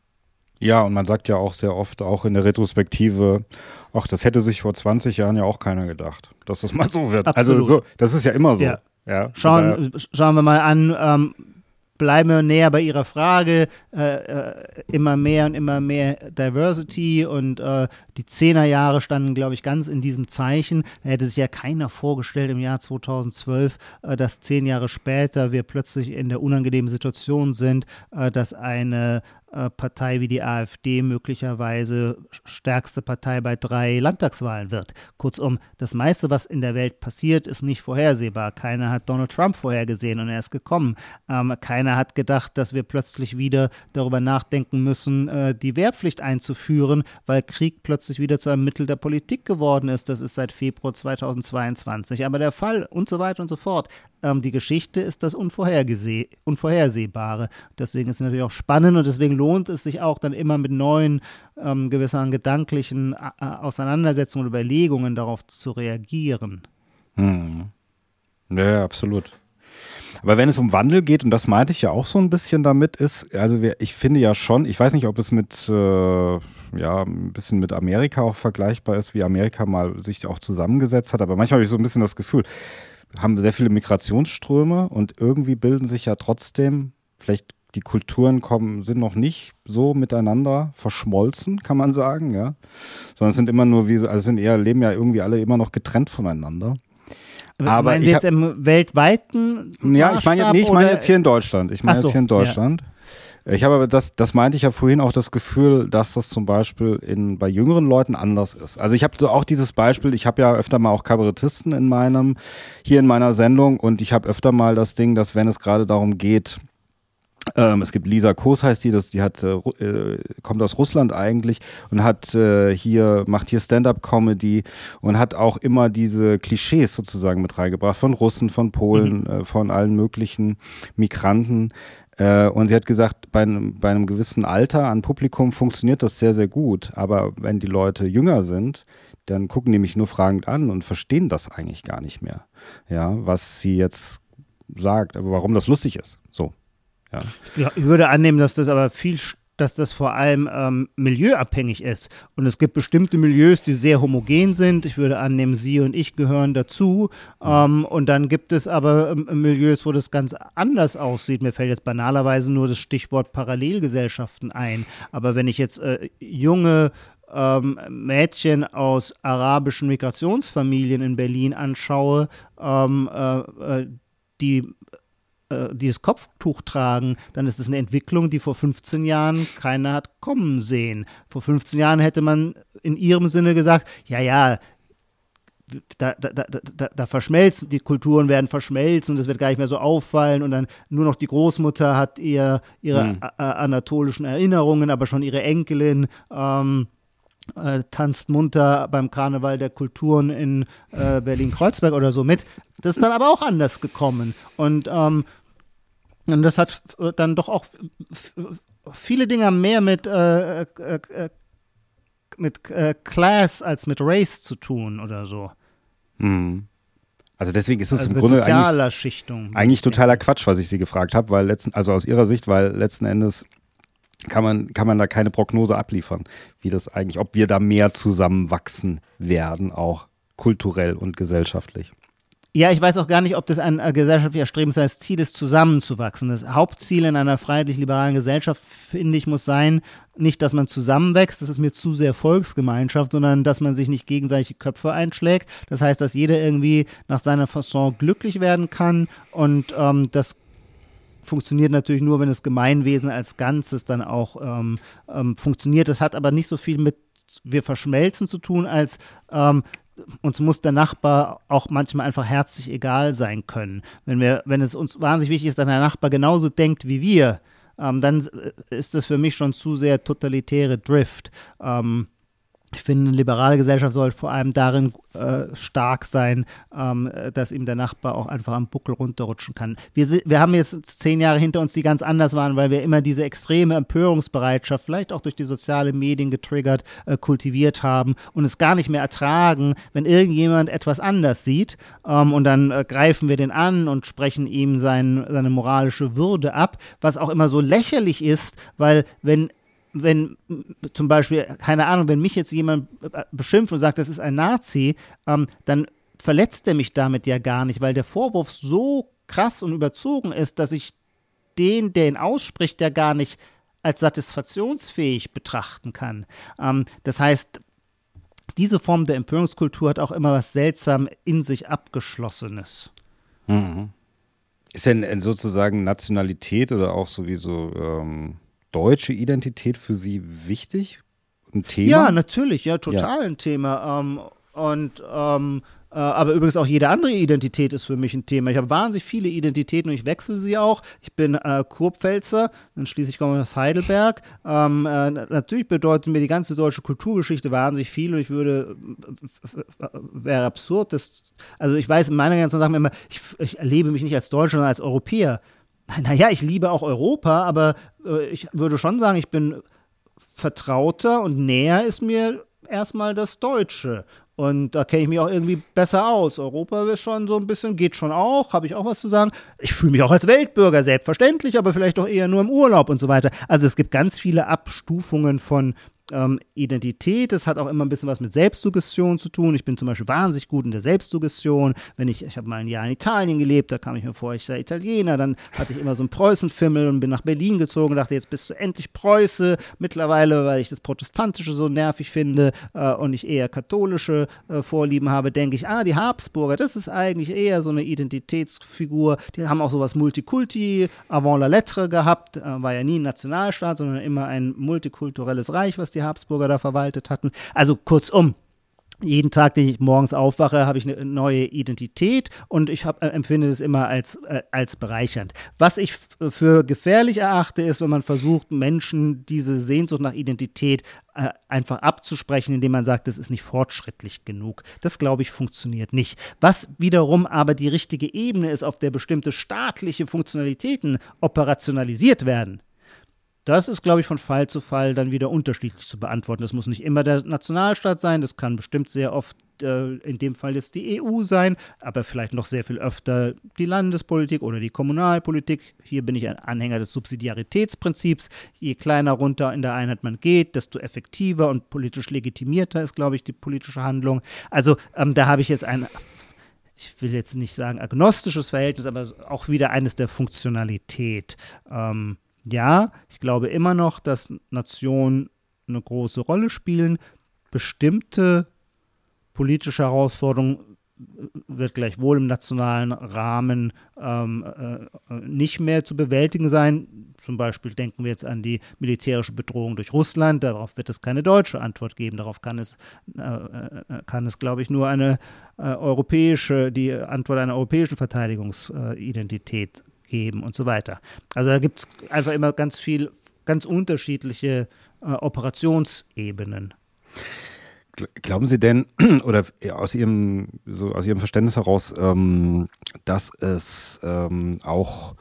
Ja, und man sagt ja auch sehr oft, auch in der Retrospektive, ach, das hätte sich vor 20 Jahren ja auch keiner gedacht, dass das mal so wird. Also Absolut. Also so, das ist ja immer so. Ja. Ja, schauen, schauen wir mal an, ähm, bleiben wir näher bei Ihrer Frage. Äh, äh, immer mehr und immer mehr Diversity und äh, die Zehnerjahre standen, glaube ich, ganz in diesem Zeichen. Da hätte sich ja keiner vorgestellt im Jahr 2012, äh, dass zehn Jahre später wir plötzlich in der unangenehmen Situation sind, äh, dass eine Partei wie die AfD möglicherweise stärkste Partei bei drei Landtagswahlen wird. Kurzum, das meiste, was in der Welt passiert, ist nicht vorhersehbar. Keiner hat Donald Trump vorhergesehen und er ist gekommen. Ähm, keiner hat gedacht, dass wir plötzlich wieder darüber nachdenken müssen, äh, die Wehrpflicht einzuführen, weil Krieg plötzlich wieder zu einem Mittel der Politik geworden ist. Das ist seit Februar 2022 aber der Fall und so weiter und so fort. Ähm, die Geschichte ist das Unvorhersehbare. Deswegen ist es natürlich auch spannend und deswegen lohnt es sich auch dann immer mit neuen, ähm, gewissen gedanklichen äh, Auseinandersetzungen und Überlegungen darauf zu reagieren. Hm. Ja, absolut. Aber wenn es um Wandel geht, und das meinte ich ja auch so ein bisschen damit, ist, also wir, ich finde ja schon, ich weiß nicht, ob es mit, äh, ja, ein bisschen mit Amerika auch vergleichbar ist, wie Amerika mal sich auch zusammengesetzt hat, aber manchmal habe ich so ein bisschen das Gefühl, haben sehr viele Migrationsströme und irgendwie bilden sich ja trotzdem, vielleicht die Kulturen kommen, sind noch nicht so miteinander verschmolzen, kann man sagen, ja. Sondern es sind immer nur wie, also sind eher, leben ja irgendwie alle immer noch getrennt voneinander. Aber Meinen Sie jetzt im weltweiten Ja, ich meine nee, ich meine jetzt hier in Deutschland. Ich meine so, jetzt hier in Deutschland. Ja. Ich habe aber das, das meinte ich ja vorhin auch das Gefühl, dass das zum Beispiel in, bei jüngeren Leuten anders ist. Also ich habe so auch dieses Beispiel, ich habe ja öfter mal auch Kabarettisten in meinem, hier in meiner Sendung und ich habe öfter mal das Ding, dass wenn es gerade darum geht, ähm, es gibt Lisa Kos heißt die, das, die hat äh, äh, kommt aus Russland eigentlich und hat äh, hier macht hier Stand-up-Comedy und hat auch immer diese Klischees sozusagen mit reingebracht von Russen, von Polen, mhm. äh, von allen möglichen Migranten. Äh, und sie hat gesagt, bei einem, bei einem gewissen Alter an Publikum funktioniert das sehr, sehr gut. Aber wenn die Leute jünger sind, dann gucken die mich nur fragend an und verstehen das eigentlich gar nicht mehr. Ja, was sie jetzt sagt, aber warum das lustig ist. So. Ja. Ich würde annehmen, dass das aber viel dass das vor allem ähm, milieuabhängig ist. Und es gibt bestimmte Milieus, die sehr homogen sind. Ich würde annehmen, Sie und ich gehören dazu. Ähm, und dann gibt es aber ähm, Milieus, wo das ganz anders aussieht. Mir fällt jetzt banalerweise nur das Stichwort Parallelgesellschaften ein. Aber wenn ich jetzt äh, junge ähm, Mädchen aus arabischen Migrationsfamilien in Berlin anschaue, ähm, äh, äh die äh, dieses Kopftuch tragen, dann ist es eine Entwicklung, die vor 15 Jahren keiner hat kommen sehen. Vor 15 Jahren hätte man in ihrem Sinne gesagt, ja, ja, da, da, da, da, verschmelzen, die Kulturen werden verschmelzen und es wird gar nicht mehr so auffallen und dann nur noch die Großmutter hat ihr, ihre mhm. anatolischen Erinnerungen, aber schon ihre Enkelin ähm, äh, tanzt munter beim Karneval der Kulturen in äh, Berlin-Kreuzberg oder so mit. Das ist dann aber auch anders gekommen und ähm, und das hat dann doch auch viele Dinge mehr mit, äh, äh, äh mit äh, Class als mit Race zu tun oder so. Hm. Also deswegen ist es also im Grunde eigentlich, Schichtung, eigentlich totaler Quatsch, was ich Sie gefragt habe, weil letzten, also aus Ihrer Sicht, weil letzten Endes kann man, kann man da keine Prognose abliefern, wie das eigentlich, ob wir da mehr zusammenwachsen werden, auch kulturell und gesellschaftlich. Ja, ich weiß auch gar nicht, ob das ein äh, gesellschaftlich erstrebenswertes Ziel ist, zusammenzuwachsen. Das Hauptziel in einer freiheitlich-liberalen Gesellschaft, finde ich, muss sein, nicht, dass man zusammenwächst, das ist mir zu sehr Volksgemeinschaft, sondern dass man sich nicht gegenseitig die Köpfe einschlägt. Das heißt, dass jeder irgendwie nach seiner Fasson glücklich werden kann und ähm, das funktioniert natürlich nur, wenn das Gemeinwesen als Ganzes dann auch ähm, ähm, funktioniert. Das hat aber nicht so viel mit wir verschmelzen zu tun, als ähm, uns muss der Nachbar auch manchmal einfach herzlich egal sein können. Wenn wir, wenn es uns wahnsinnig wichtig ist, dass der Nachbar genauso denkt wie wir, ähm, dann ist das für mich schon zu sehr totalitäre Drift. Ähm, ich finde, eine liberale Gesellschaft soll vor allem darin äh, stark sein, ähm, dass ihm der Nachbar auch einfach am Buckel runterrutschen kann. Wir, wir haben jetzt zehn Jahre hinter uns, die ganz anders waren, weil wir immer diese extreme Empörungsbereitschaft, vielleicht auch durch die sozialen Medien getriggert, äh, kultiviert haben und es gar nicht mehr ertragen, wenn irgendjemand etwas anders sieht. Ähm, und dann äh, greifen wir den an und sprechen ihm sein, seine moralische Würde ab, was auch immer so lächerlich ist, weil wenn wenn zum Beispiel, keine Ahnung, wenn mich jetzt jemand beschimpft und sagt, das ist ein Nazi, ähm, dann verletzt er mich damit ja gar nicht, weil der Vorwurf so krass und überzogen ist, dass ich den, der ihn ausspricht, ja gar nicht als satisfaktionsfähig betrachten kann. Ähm, das heißt, diese Form der Empörungskultur hat auch immer was seltsam in sich abgeschlossenes. Mhm. Ist denn sozusagen Nationalität oder auch sowieso ähm, deutsche Identität für Sie wichtig? Ein Thema? Ja, natürlich, ja, total ja. ein Thema. Ähm, und ähm, äh, aber übrigens auch jede andere Identität ist für mich ein Thema. Ich habe wahnsinnig viele Identitäten und ich wechsle sie auch. Ich bin äh, Kurpfälzer, dann schließlich komme ich aus Heidelberg. Ähm, äh, natürlich bedeutet mir die ganze deutsche Kulturgeschichte wahnsinnig viel und ich würde, wäre absurd, dass, also ich weiß, in meiner ganzen Sachen immer, ich, ich erlebe mich nicht als Deutscher, sondern als Europäer. Naja, ich liebe auch Europa, aber äh, ich würde schon sagen, ich bin vertrauter und näher ist mir erstmal das Deutsche. Und da kenne ich mich auch irgendwie besser aus. Europa ist schon so ein bisschen, geht schon auch, habe ich auch was zu sagen. Ich fühle mich auch als Weltbürger, selbstverständlich, aber vielleicht auch eher nur im Urlaub und so weiter. Also es gibt ganz viele Abstufungen von ähm, Identität. Es hat auch immer ein bisschen was mit Selbstsuggestion zu tun. Ich bin zum Beispiel wahnsinnig gut in der Selbstsuggestion. Wenn ich, ich habe mal ein Jahr in Italien gelebt, da kam ich mir vor, ich sei Italiener. Dann hatte ich immer so einen Preußenfimmel und bin nach Berlin gezogen, dachte, jetzt bist du endlich Preuße. Mittlerweile, weil ich das Protestantische so nervig finde äh, und ich eher katholische äh, Vorlieben habe, denke ich, ah, die Habsburger, das ist eigentlich eher so eine Identitätsfigur. Die haben auch sowas Multikulti avant la lettre gehabt, äh, war ja nie ein Nationalstaat, sondern immer ein multikulturelles Reich, was die die Habsburger da verwaltet hatten. Also kurzum, jeden Tag, den ich morgens aufwache, habe ich eine neue Identität und ich hab, äh, empfinde es immer als, äh, als bereichernd. Was ich für gefährlich erachte, ist, wenn man versucht, Menschen diese Sehnsucht nach Identität äh, einfach abzusprechen, indem man sagt, das ist nicht fortschrittlich genug. Das, glaube ich, funktioniert nicht. Was wiederum aber die richtige Ebene ist, auf der bestimmte staatliche Funktionalitäten operationalisiert werden, das ist, glaube ich, von Fall zu Fall dann wieder unterschiedlich zu beantworten. Das muss nicht immer der Nationalstaat sein, das kann bestimmt sehr oft, äh, in dem Fall jetzt die EU sein, aber vielleicht noch sehr viel öfter die Landespolitik oder die Kommunalpolitik. Hier bin ich ein Anhänger des Subsidiaritätsprinzips. Je kleiner runter in der Einheit man geht, desto effektiver und politisch legitimierter ist, glaube ich, die politische Handlung. Also ähm, da habe ich jetzt ein ich will jetzt nicht sagen agnostisches Verhältnis, aber auch wieder eines der Funktionalität. Ähm, ja, ich glaube immer noch, dass Nationen eine große Rolle spielen. Bestimmte politische Herausforderungen wird gleichwohl im nationalen Rahmen ähm, äh, nicht mehr zu bewältigen sein. Zum Beispiel denken wir jetzt an die militärische Bedrohung durch Russland. Darauf wird es keine deutsche Antwort geben. Darauf kann es, äh, äh kann es glaube ich, nur eine äh, europäische, die Antwort einer europäischen Verteidigungsidentität geben und so weiter. Also da gibt es einfach immer ganz viel, ganz unterschiedliche äh, Operationsebenen. Glauben Sie denn, oder aus Ihrem, so aus Ihrem Verständnis heraus, ähm, dass es ähm, auch,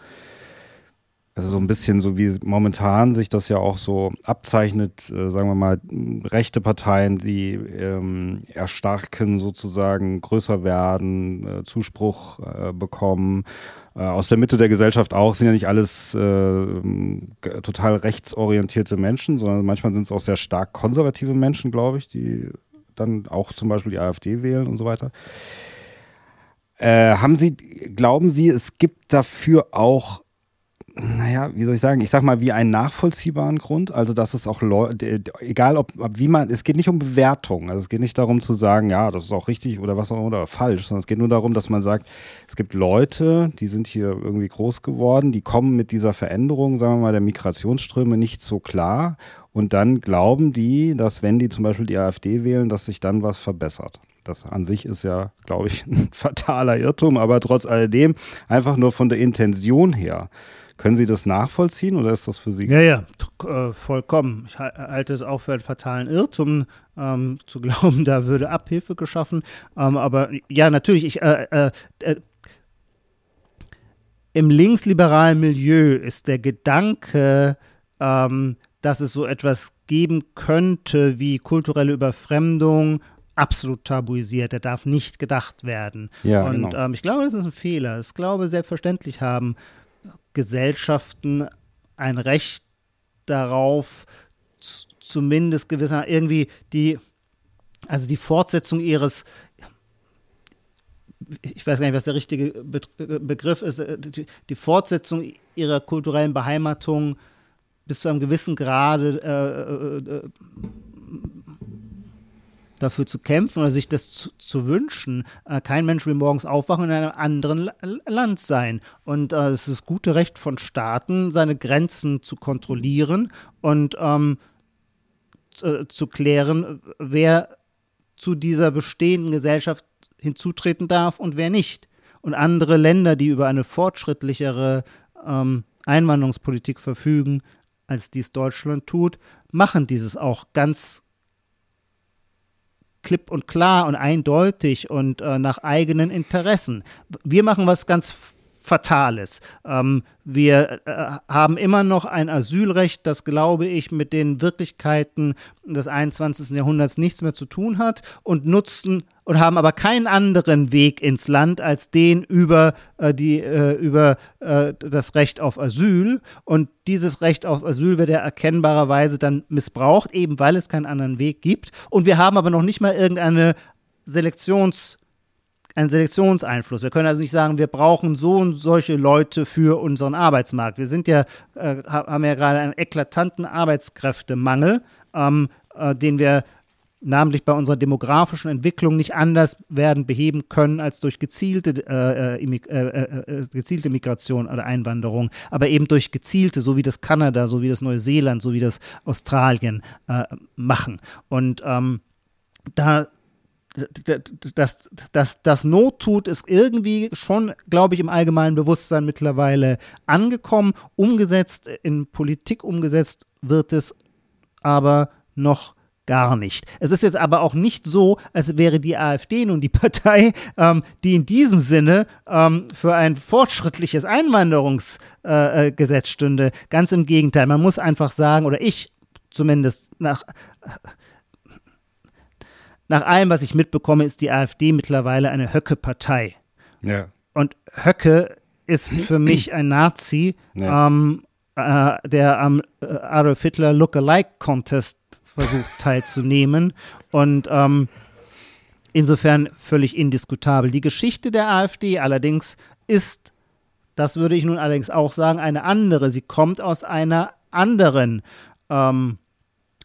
also so ein bisschen so wie momentan sich das ja auch so abzeichnet, äh, sagen wir mal, rechte Parteien, die ähm, erstarken, sozusagen größer werden, äh, Zuspruch äh, bekommen, aus der Mitte der Gesellschaft auch, sind ja nicht alles äh, total rechtsorientierte Menschen, sondern manchmal sind es auch sehr stark konservative Menschen, glaube ich, die dann auch zum Beispiel die AfD wählen und so weiter. Äh, haben Sie, glauben Sie, es gibt dafür auch naja, wie soll ich sagen, ich sag mal, wie einen nachvollziehbaren Grund. Also, dass es auch Leute, egal ob, wie man, es geht nicht um Bewertung. Also, es geht nicht darum zu sagen, ja, das ist auch richtig oder was auch oder falsch, sondern es geht nur darum, dass man sagt, es gibt Leute, die sind hier irgendwie groß geworden, die kommen mit dieser Veränderung, sagen wir mal, der Migrationsströme nicht so klar. Und dann glauben die, dass wenn die zum Beispiel die AfD wählen, dass sich dann was verbessert. Das an sich ist ja, glaube ich, ein fataler Irrtum, aber trotz alledem einfach nur von der Intention her können Sie das nachvollziehen oder ist das für Sie? Ja, ja, äh, vollkommen. Ich halte es auch für einen fatalen Irrtum, ähm, zu glauben, da würde Abhilfe geschaffen. Ähm, aber ja, natürlich, ich, äh, äh, äh, im linksliberalen Milieu ist der Gedanke, ähm, dass es so etwas geben könnte wie kulturelle Überfremdung absolut tabuisiert. Der darf nicht gedacht werden. Ja, Und genau. ähm, ich glaube, das ist ein Fehler. Ich glaube, selbstverständlich haben Gesellschaften ein Recht darauf, zumindest gewisser irgendwie die, also die Fortsetzung ihres, ich weiß gar nicht, was der richtige Begriff ist, äh, die, Fortsetzung ihrer kulturellen Beheimatung bis zu einem gewissen Grade äh, äh, äh dafür zu kämpfen oder sich das zu, zu wünschen. Äh, kein Mensch will morgens aufwachen und in einem anderen Land sein. Und äh, es ist gute Recht von Staaten, seine Grenzen zu kontrollieren und ähm, zu, zu klären, wer zu dieser bestehenden Gesellschaft hinzutreten darf und wer nicht. Und andere Länder, die über eine fortschrittlichere ähm, Einwanderungspolitik verfügen, als dies Deutschland tut, machen dieses auch ganz klipp und klar und eindeutig und äh, nach eigenen Interessen. Wir machen was ganz Fatales. Ähm, wir äh, haben immer noch ein Asylrecht, das, glaube ich, mit den Wirklichkeiten des 21. Jahrhunderts nichts mehr zu tun hat und nutzen und haben aber keinen anderen Weg ins Land als den über, äh, die, äh, über äh, das Recht auf Asyl. Und dieses Recht auf Asyl wird ja erkennbarerweise dann missbraucht, eben weil es keinen anderen Weg gibt. Und wir haben aber noch nicht mal irgendeine Selektions- einen Selektionseinfluss. Wir können also nicht sagen, wir brauchen so und solche Leute für unseren Arbeitsmarkt. Wir sind ja, äh, haben ja gerade einen eklatanten Arbeitskräftemangel, ähm, äh, den wir namentlich bei unserer demografischen Entwicklung nicht anders werden beheben können als durch gezielte, äh, äh, äh, äh, gezielte Migration oder Einwanderung, aber eben durch gezielte, so wie das Kanada, so wie das Neuseeland, so wie das Australien machen. Und ähm, da dass, dass das Not tut, ist irgendwie schon, glaube ich, im allgemeinen Bewusstsein mittlerweile angekommen. Umgesetzt, in Politik umgesetzt wird es aber noch gar nicht. Es ist jetzt aber auch nicht so, als wäre die AfD nun die Partei, ähm, die in diesem Sinne ähm, für ein fortschrittliches Einwanderungsgesetz äh, stünde. Ganz im Gegenteil. Man muss einfach sagen, oder ich zumindest nach nach allem, was ich mitbekomme, ist die AfD mittlerweile eine Höcke-Partei. Ja. Und Höcke ist für mich ein Nazi, ja. ähm, äh, der am äh, Adolf Hitler Lookalike-Contest versucht teilzunehmen. Und ähm, insofern völlig indiskutabel. Die Geschichte der AfD allerdings ist, das würde ich nun allerdings auch sagen, eine andere. Sie kommt aus einer anderen ähm,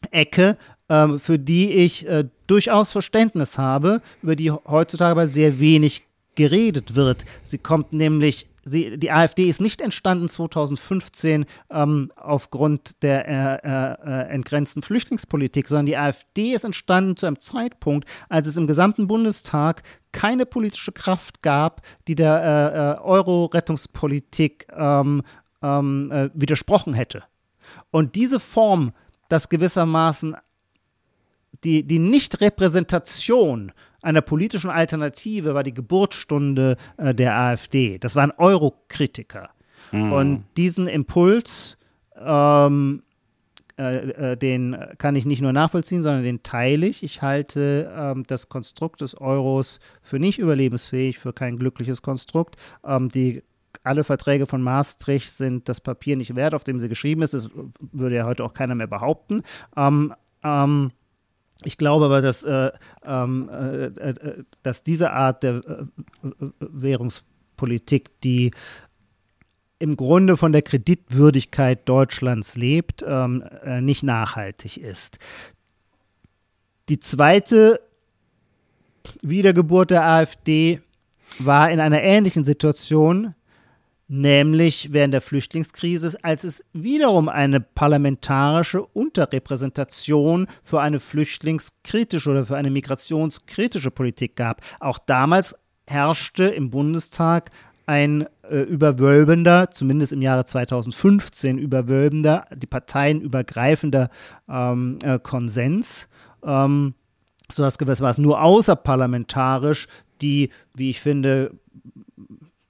Ecke, ähm, für die ich äh, durchaus Verständnis habe, über die heutzutage aber sehr wenig geredet wird. Sie kommt nämlich Sie, die AfD ist nicht entstanden 2015 ähm, aufgrund der äh, äh, entgrenzten Flüchtlingspolitik, sondern die AfD ist entstanden zu einem Zeitpunkt, als es im gesamten Bundestag keine politische Kraft gab, die der äh, äh Euro-Rettungspolitik ähm, ähm, äh, widersprochen hätte. Und diese Form, dass gewissermaßen die, die Nichtrepräsentation einer politischen Alternative war die Geburtsstunde äh, der AfD. Das waren Eurokritiker. Mhm. Und diesen Impuls, ähm, äh, äh, den kann ich nicht nur nachvollziehen, sondern den teile ich. Ich halte ähm, das Konstrukt des Euros für nicht überlebensfähig, für kein glückliches Konstrukt. Ähm, die alle Verträge von Maastricht sind das Papier nicht wert, auf dem sie geschrieben ist. Das würde ja heute auch keiner mehr behaupten. Ähm, ähm, ich glaube aber, dass, äh, ähm, äh, äh, dass diese Art der äh, Währungspolitik, die im Grunde von der Kreditwürdigkeit Deutschlands lebt, ähm, äh, nicht nachhaltig ist. Die zweite Wiedergeburt der AfD war in einer ähnlichen Situation, nämlich während der Flüchtlingskrise, als es wiederum eine parlamentarische Unterrepräsentation für eine flüchtlingskritische oder für eine migrationskritische Politik gab. Auch damals herrschte im Bundestag ein äh, überwölbender, zumindest im Jahre 2015 überwölbender, die Parteien übergreifender ähm, äh, Konsens, ähm, sodass gewissermaßen nur außerparlamentarisch die, wie ich finde,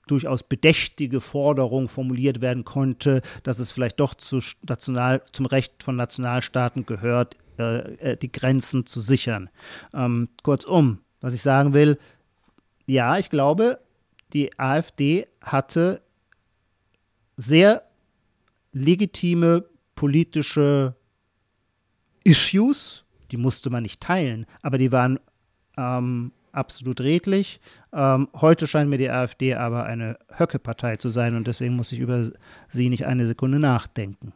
durchaus bedächtige Forderung formuliert werden konnte, dass es vielleicht doch zu national, zum Recht von Nationalstaaten gehört, äh, äh, die Grenzen zu sichern. Ähm, kurzum, was ich sagen will, ja, ich glaube, die AfD hatte sehr legitime politische Issues, die musste man nicht teilen, aber die waren ähm, absolut redlich. Ähm, heute scheint mir die AfD aber eine Höcke-Partei zu sein und deswegen muss ich über sie nicht eine Sekunde nachdenken.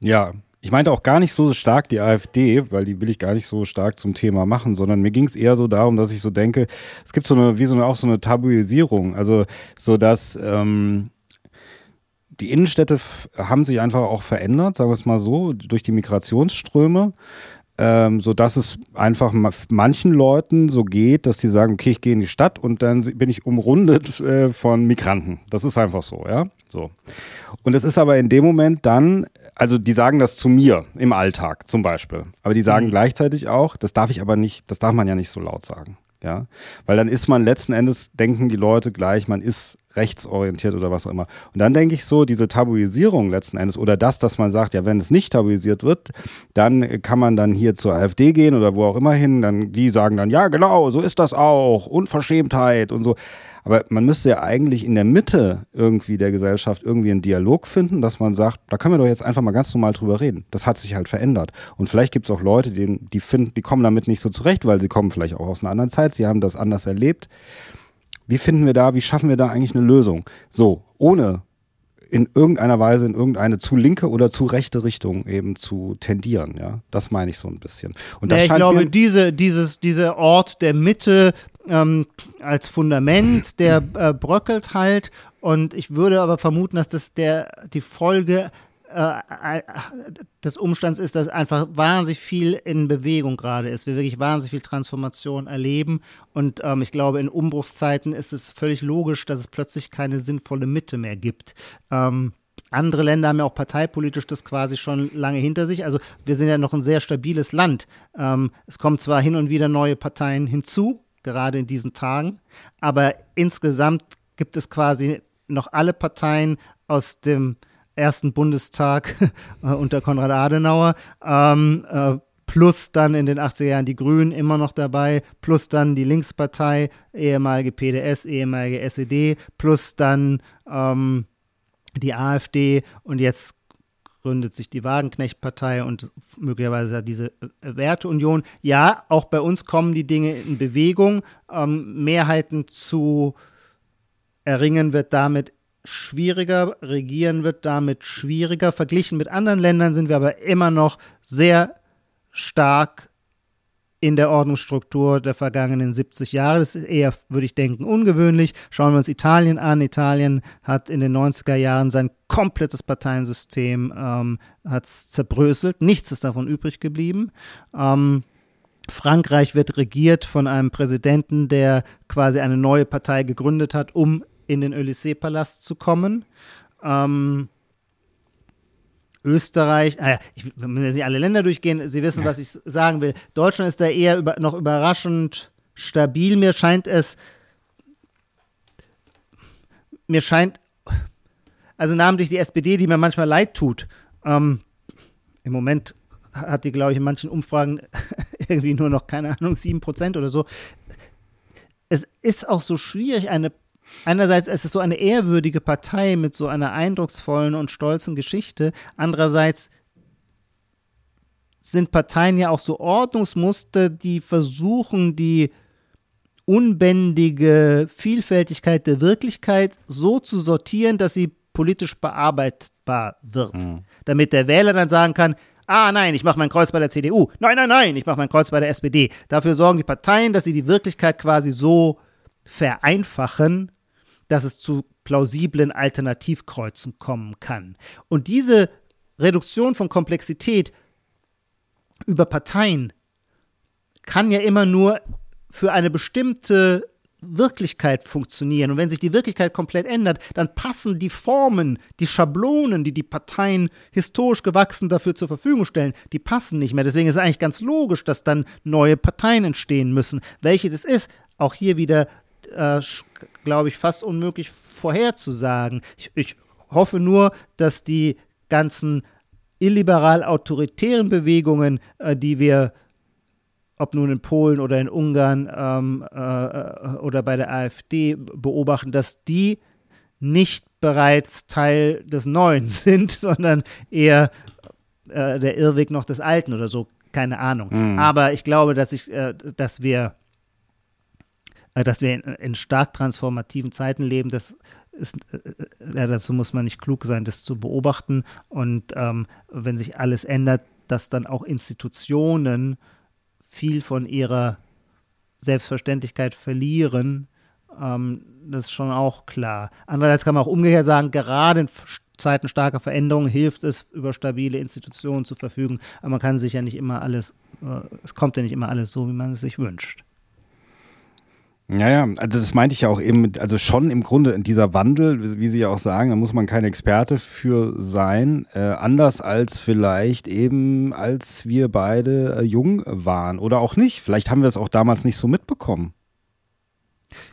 Ja, ich meinte auch gar nicht so stark die AfD, weil die will ich gar nicht so stark zum Thema machen, sondern mir ging es eher so darum, dass ich so denke, es gibt so eine, wie so eine, auch so eine Tabuisierung, also so dass ähm, die Innenstädte haben sich einfach auch verändert, sagen wir es mal so, durch die Migrationsströme ähm, so dass es einfach manchen Leuten so geht, dass die sagen, okay, ich gehe in die Stadt und dann bin ich umrundet äh, von Migranten. Das ist einfach so, ja. So. Und es ist aber in dem Moment dann, also die sagen das zu mir im Alltag zum Beispiel, aber die sagen mhm. gleichzeitig auch, das darf ich aber nicht, das darf man ja nicht so laut sagen. Ja, weil dann ist man letzten Endes, denken die Leute gleich, man ist rechtsorientiert oder was auch immer. Und dann denke ich so, diese Tabuisierung letzten Endes oder das, dass man sagt, ja, wenn es nicht tabuisiert wird, dann kann man dann hier zur AfD gehen oder wo auch immer hin, dann die sagen dann, ja, genau, so ist das auch, Unverschämtheit und so. Aber man müsste ja eigentlich in der Mitte irgendwie der Gesellschaft irgendwie einen Dialog finden, dass man sagt, da können wir doch jetzt einfach mal ganz normal drüber reden. Das hat sich halt verändert. Und vielleicht gibt es auch Leute, die, die finden, die kommen damit nicht so zurecht, weil sie kommen vielleicht auch aus einer anderen Zeit, sie haben das anders erlebt. Wie finden wir da, wie schaffen wir da eigentlich eine Lösung? So, ohne in irgendeiner Weise in irgendeine zu linke oder zu rechte Richtung eben zu tendieren. Ja, das meine ich so ein bisschen. Und das ja, ich glaube, diese, dieses, dieser Ort der Mitte ähm, als Fundament, der äh, bröckelt halt. Und ich würde aber vermuten, dass das der, die Folge äh, äh, des Umstands ist, dass einfach wahnsinnig viel in Bewegung gerade ist. Wir wirklich wahnsinnig viel Transformation erleben. Und ähm, ich glaube, in Umbruchszeiten ist es völlig logisch, dass es plötzlich keine sinnvolle Mitte mehr gibt. Ähm, andere Länder haben ja auch parteipolitisch das quasi schon lange hinter sich. Also wir sind ja noch ein sehr stabiles Land. Ähm, es kommen zwar hin und wieder neue Parteien hinzu, gerade in diesen Tagen. Aber insgesamt gibt es quasi noch alle Parteien aus dem ersten Bundestag äh, unter Konrad Adenauer. Ähm, äh, plus dann in den 80er Jahren die Grünen immer noch dabei, plus dann die Linkspartei, ehemalige PDS, ehemalige SED, plus dann ähm, die AfD und jetzt gründet sich die Wagenknecht-Partei und möglicherweise diese äh, Werteunion. Ja, auch bei uns kommen die Dinge in Bewegung. Ähm, Mehrheiten zu erringen wird damit schwieriger, regieren wird damit schwieriger. Verglichen mit anderen Ländern sind wir aber immer noch sehr stark in der Ordnungsstruktur der vergangenen 70 Jahre. Das ist eher, würde ich denken, ungewöhnlich. Schauen wir uns Italien an. Italien hat in den 90er Jahren sein komplettes Parteiensystem ähm, zerbröselt. Nichts ist davon übrig geblieben. Ähm, Frankreich wird regiert von einem Präsidenten, der quasi eine neue Partei gegründet hat, um in den Élysée-Palast zu kommen. Ähm, Österreich, ah ja, ich will jetzt nicht alle Länder durchgehen, Sie wissen, ja. was ich sagen will. Deutschland ist da eher über, noch überraschend stabil. Mir scheint es, mir scheint, also namentlich die SPD, die mir manchmal leid tut. Ähm, Im Moment hat die, glaube ich, in manchen Umfragen irgendwie nur noch, keine Ahnung, 7% oder so. Es ist auch so schwierig, eine Einerseits ist es so eine ehrwürdige Partei mit so einer eindrucksvollen und stolzen Geschichte. Andererseits sind Parteien ja auch so Ordnungsmuster, die versuchen, die unbändige Vielfältigkeit der Wirklichkeit so zu sortieren, dass sie politisch bearbeitbar wird. Mhm. Damit der Wähler dann sagen kann, ah nein, ich mache mein Kreuz bei der CDU. Nein, nein, nein, ich mache mein Kreuz bei der SPD. Dafür sorgen die Parteien, dass sie die Wirklichkeit quasi so vereinfachen, dass es zu plausiblen Alternativkreuzen kommen kann. Und diese Reduktion von Komplexität über Parteien kann ja immer nur für eine bestimmte Wirklichkeit funktionieren. Und wenn sich die Wirklichkeit komplett ändert, dann passen die Formen, die Schablonen, die die Parteien historisch gewachsen dafür zur Verfügung stellen, die passen nicht mehr. Deswegen ist es eigentlich ganz logisch, dass dann neue Parteien entstehen müssen. Welche das ist, auch hier wieder äh, glaube ich, fast unmöglich vorherzusagen. Ich, ich hoffe nur, dass die ganzen illiberal-autoritären Bewegungen, äh, die wir, ob nun in Polen oder in Ungarn ähm, äh, oder bei der AfD beobachten, dass die nicht bereits Teil des Neuen sind, sondern eher äh, der Irrweg noch des Alten oder so. Keine Ahnung. Mhm. Aber ich glaube, dass ich, äh, dass wir dass wir in, stark transformativen Zeiten leben, das ist, äh, äh, ja, dazu muss man nicht klug sein, das zu beobachten. Und ähm, wenn sich alles ändert, dass dann auch Institutionen viel von ihrer Selbstverständlichkeit verlieren, ähm, das ist schon auch klar. Andererseits kann man auch umgekehrt sagen, gerade in Zeiten starker Veränderung hilft es, über stabile Institutionen zu verfügen. Aber man kann sich ja nicht immer alles, äh, es kommt ja nicht immer alles so, wie man es sich wünscht. Ja, ja, also das meinte ich ja auch eben, also schon im Grunde in dieser Wandel, wie Sie ja auch sagen, da muss man kein Experte für sein, äh, anders als vielleicht eben, als wir beide äh, jung waren oder auch nicht. Vielleicht haben wir es auch damals nicht so mitbekommen,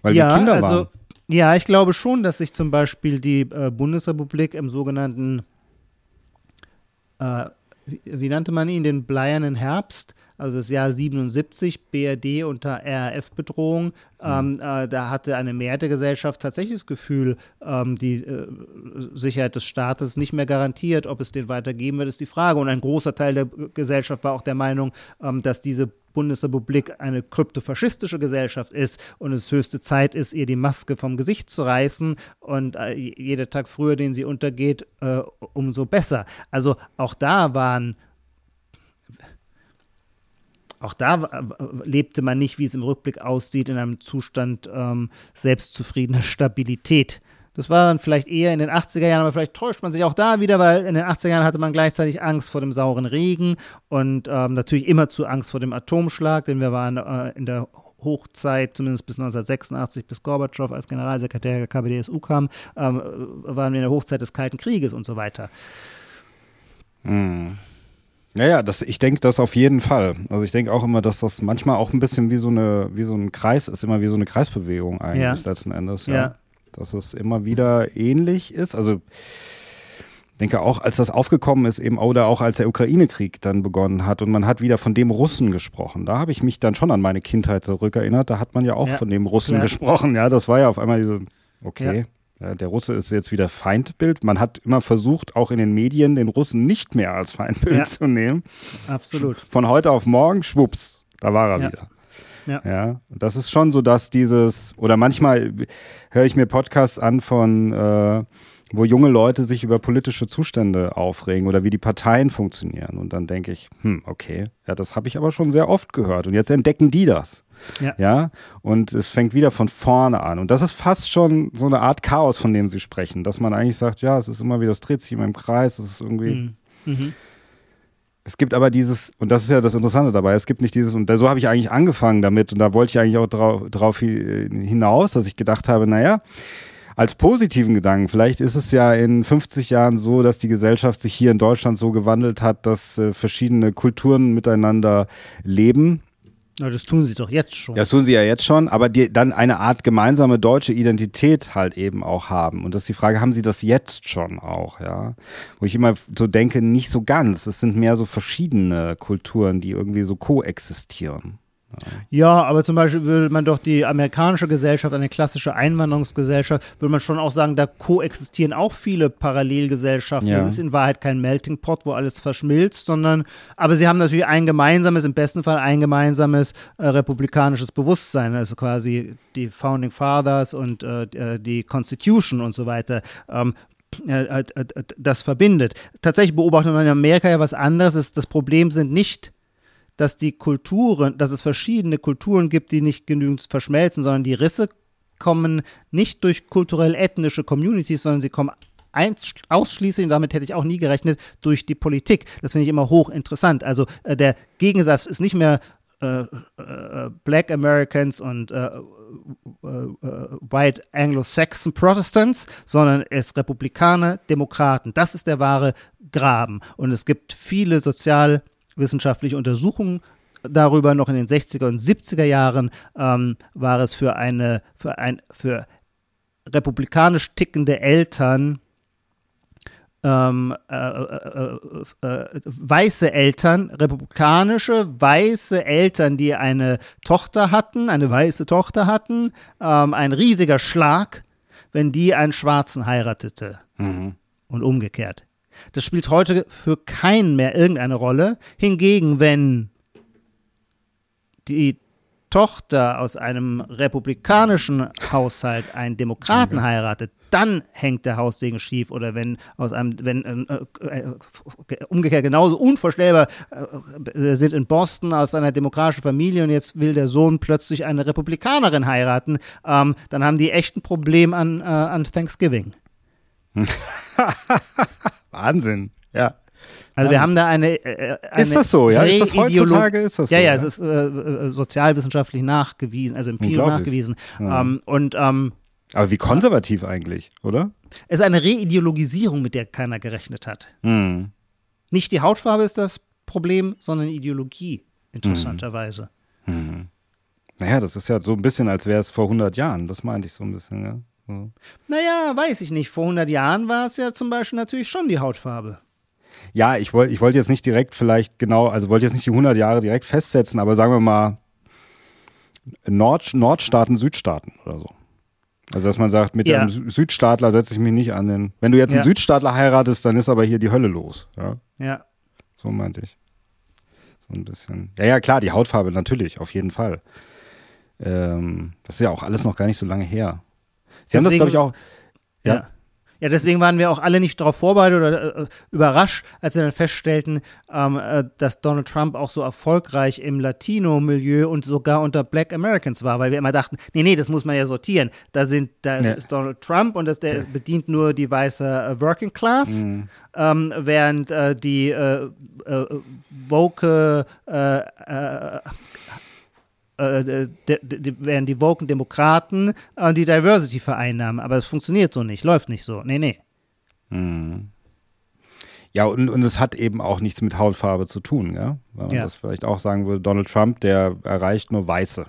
weil ja, wir Kinder also, waren. Ja, ich glaube schon, dass sich zum Beispiel die äh, Bundesrepublik im sogenannten, äh, wie, wie nannte man ihn, den bleiernen Herbst, also das Jahr 77, BRD unter RAF-Bedrohung. Mhm. Ähm, äh, da hatte eine Mehrheit der Gesellschaft tatsächlich das Gefühl, ähm, die äh, Sicherheit des Staates nicht mehr garantiert. Ob es den weitergeben wird, ist die Frage. Und ein großer Teil der Gesellschaft war auch der Meinung, ähm, dass diese Bundesrepublik eine kryptofaschistische Gesellschaft ist und es höchste Zeit ist, ihr die Maske vom Gesicht zu reißen und äh, jeder Tag früher, den sie untergeht, äh, umso besser. Also auch da waren auch da lebte man nicht, wie es im Rückblick aussieht, in einem Zustand ähm, selbstzufriedener Stabilität. Das war dann vielleicht eher in den 80er Jahren, aber vielleicht täuscht man sich auch da wieder, weil in den 80er Jahren hatte man gleichzeitig Angst vor dem sauren Regen und ähm, natürlich immer zu Angst vor dem Atomschlag, denn wir waren äh, in der Hochzeit, zumindest bis 1986, bis Gorbatschow als Generalsekretär der KPDSU kam, ähm, waren wir in der Hochzeit des Kalten Krieges und so weiter. Hm. Naja, das, ich denke das auf jeden Fall. Also ich denke auch immer, dass das manchmal auch ein bisschen wie so eine, wie so ein Kreis ist, immer wie so eine Kreisbewegung eigentlich ja. letzten Endes. Ja. ja. Dass es immer wieder ähnlich ist. Also ich denke auch, als das aufgekommen ist, eben oder auch als der Ukraine-Krieg dann begonnen hat und man hat wieder von dem Russen gesprochen. Da habe ich mich dann schon an meine Kindheit zurückerinnert. Da hat man ja auch ja. von dem Russen gesprochen. Ja, das war ja auf einmal diese, okay, der Russe ist jetzt wieder Feindbild. Man hat immer versucht, auch in den Medien den Russen nicht mehr als Feindbild ja. zu nehmen. Absolut. Von heute auf morgen, schwupps, da war er ja. wieder. Ja. ja, das ist schon so, dass dieses, oder manchmal höre ich mir Podcasts an von, äh, wo junge Leute sich über politische Zustände aufregen oder wie die Parteien funktionieren. Und dann denke ich, hm, okay, ja, das habe ich aber schon sehr oft gehört. Und jetzt entdecken die das. Ja. ja. Und es fängt wieder von vorne an. Und das ist fast schon so eine Art Chaos, von dem Sie sprechen, dass man eigentlich sagt, ja, es ist immer wieder, es dreht sich immer im Kreis, es ist irgendwie. Mhm. Mhm. Es gibt aber dieses, und das ist ja das Interessante dabei, es gibt nicht dieses, und so habe ich eigentlich angefangen damit, und da wollte ich eigentlich auch drauf, drauf hinaus, dass ich gedacht habe, naja, als positiven Gedanken. Vielleicht ist es ja in 50 Jahren so, dass die Gesellschaft sich hier in Deutschland so gewandelt hat, dass äh, verschiedene Kulturen miteinander leben. Ja, das tun sie doch jetzt schon. Das tun sie ja jetzt schon, aber die dann eine Art gemeinsame deutsche Identität halt eben auch haben. Und das ist die Frage, haben sie das jetzt schon auch, ja? Wo ich immer so denke, nicht so ganz. Es sind mehr so verschiedene Kulturen, die irgendwie so koexistieren. Ja, aber zum Beispiel würde man doch die amerikanische Gesellschaft, eine klassische Einwanderungsgesellschaft, würde man schon auch sagen, da koexistieren auch viele Parallelgesellschaften. Ja. Das ist in Wahrheit kein Melting Pot, wo alles verschmilzt, sondern, aber sie haben natürlich ein gemeinsames, im besten Fall ein gemeinsames äh, republikanisches Bewusstsein, also quasi die Founding Fathers und äh, äh die Constitution und so weiter. Ähm, äh, äh, äh, das verbindet. Tatsächlich beobachtet man in Amerika ja was anderes. Das Problem sind nicht dass die Kulturen, dass es verschiedene Kulturen gibt, die nicht genügend verschmelzen, sondern die Risse kommen nicht durch kulturell-ethnische Communities, sondern sie kommen ausschließlich, und damit hätte ich auch nie gerechnet, durch die Politik. Das finde ich immer hochinteressant. Also äh, der Gegensatz ist nicht mehr äh, äh, Black Americans und äh, äh, äh, White Anglo-Saxon Protestants, sondern es Republikaner, Demokraten. Das ist der wahre Graben. Und es gibt viele sozial- wissenschaftliche Untersuchungen darüber. Noch in den 60er und 70er Jahren ähm, war es für eine, für ein, für republikanisch tickende Eltern ähm, äh, äh, äh, weiße Eltern, republikanische weiße Eltern, die eine Tochter hatten, eine weiße Tochter hatten, ähm, ein riesiger Schlag, wenn die einen Schwarzen heiratete mhm. und umgekehrt. Das spielt heute für keinen mehr irgendeine Rolle. Hingegen, wenn die Tochter aus einem republikanischen Haushalt einen Demokraten heiratet, dann hängt der Haussegen schief. Oder wenn aus einem, wenn äh, äh, umgekehrt genauso unvorstellbar äh, sind in Boston aus einer demokratischen Familie und jetzt will der Sohn plötzlich eine Republikanerin heiraten, ähm, dann haben die echt ein Problem an, äh, an Thanksgiving. Wahnsinn, ja. Also wir haben da eine, äh, äh, eine Ist das so, ja? Ist das heutzutage ist das so? Ja, ja, es ist äh, äh, sozialwissenschaftlich nachgewiesen, also empirisch nachgewiesen. Ja. Ähm, und ähm, aber wie konservativ eigentlich, oder? Es ist eine Reideologisierung, mit der keiner gerechnet hat. Mhm. Nicht die Hautfarbe ist das Problem, sondern Ideologie, interessanterweise. Mhm. Mhm. Naja, das ist ja so ein bisschen, als wäre es vor 100 Jahren. Das meinte ich so ein bisschen, ja. Hm. Naja, weiß ich nicht. Vor 100 Jahren war es ja zum Beispiel natürlich schon die Hautfarbe. Ja, ich wollte ich wollt jetzt nicht direkt vielleicht genau, also wollte jetzt nicht die 100 Jahre direkt festsetzen, aber sagen wir mal Nord, Nordstaaten, Südstaaten oder so. Also, dass man sagt, mit ja. einem Südstaatler setze ich mich nicht an den. Wenn du jetzt einen ja. Südstaatler heiratest, dann ist aber hier die Hölle los. Ja. ja. So meinte ich. So ein bisschen. Ja, ja, klar, die Hautfarbe natürlich, auf jeden Fall. Ähm, das ist ja auch alles noch gar nicht so lange her. Sie deswegen, haben das, glaube ich, auch. Ja. ja. ja. deswegen waren wir auch alle nicht darauf vorbereitet oder äh, überrascht, als wir dann feststellten, ähm, äh, dass Donald Trump auch so erfolgreich im Latino-Milieu und sogar unter Black Americans war, weil wir immer dachten, nee, nee, das muss man ja sortieren. Da sind, da ja. ist Donald Trump und das, der bedient nur die weiße äh, Working Class, mhm. ähm, während äh, die äh, äh, woke äh, de, de, wären die woken Demokraten äh, die Diversity vereinnahmen. Aber es funktioniert so nicht, läuft nicht so. Nee, nee. Hm. Ja, und, und es hat eben auch nichts mit Hautfarbe zu tun, ja? Wenn man ja. das vielleicht auch sagen würde, Donald Trump, der erreicht nur Weiße.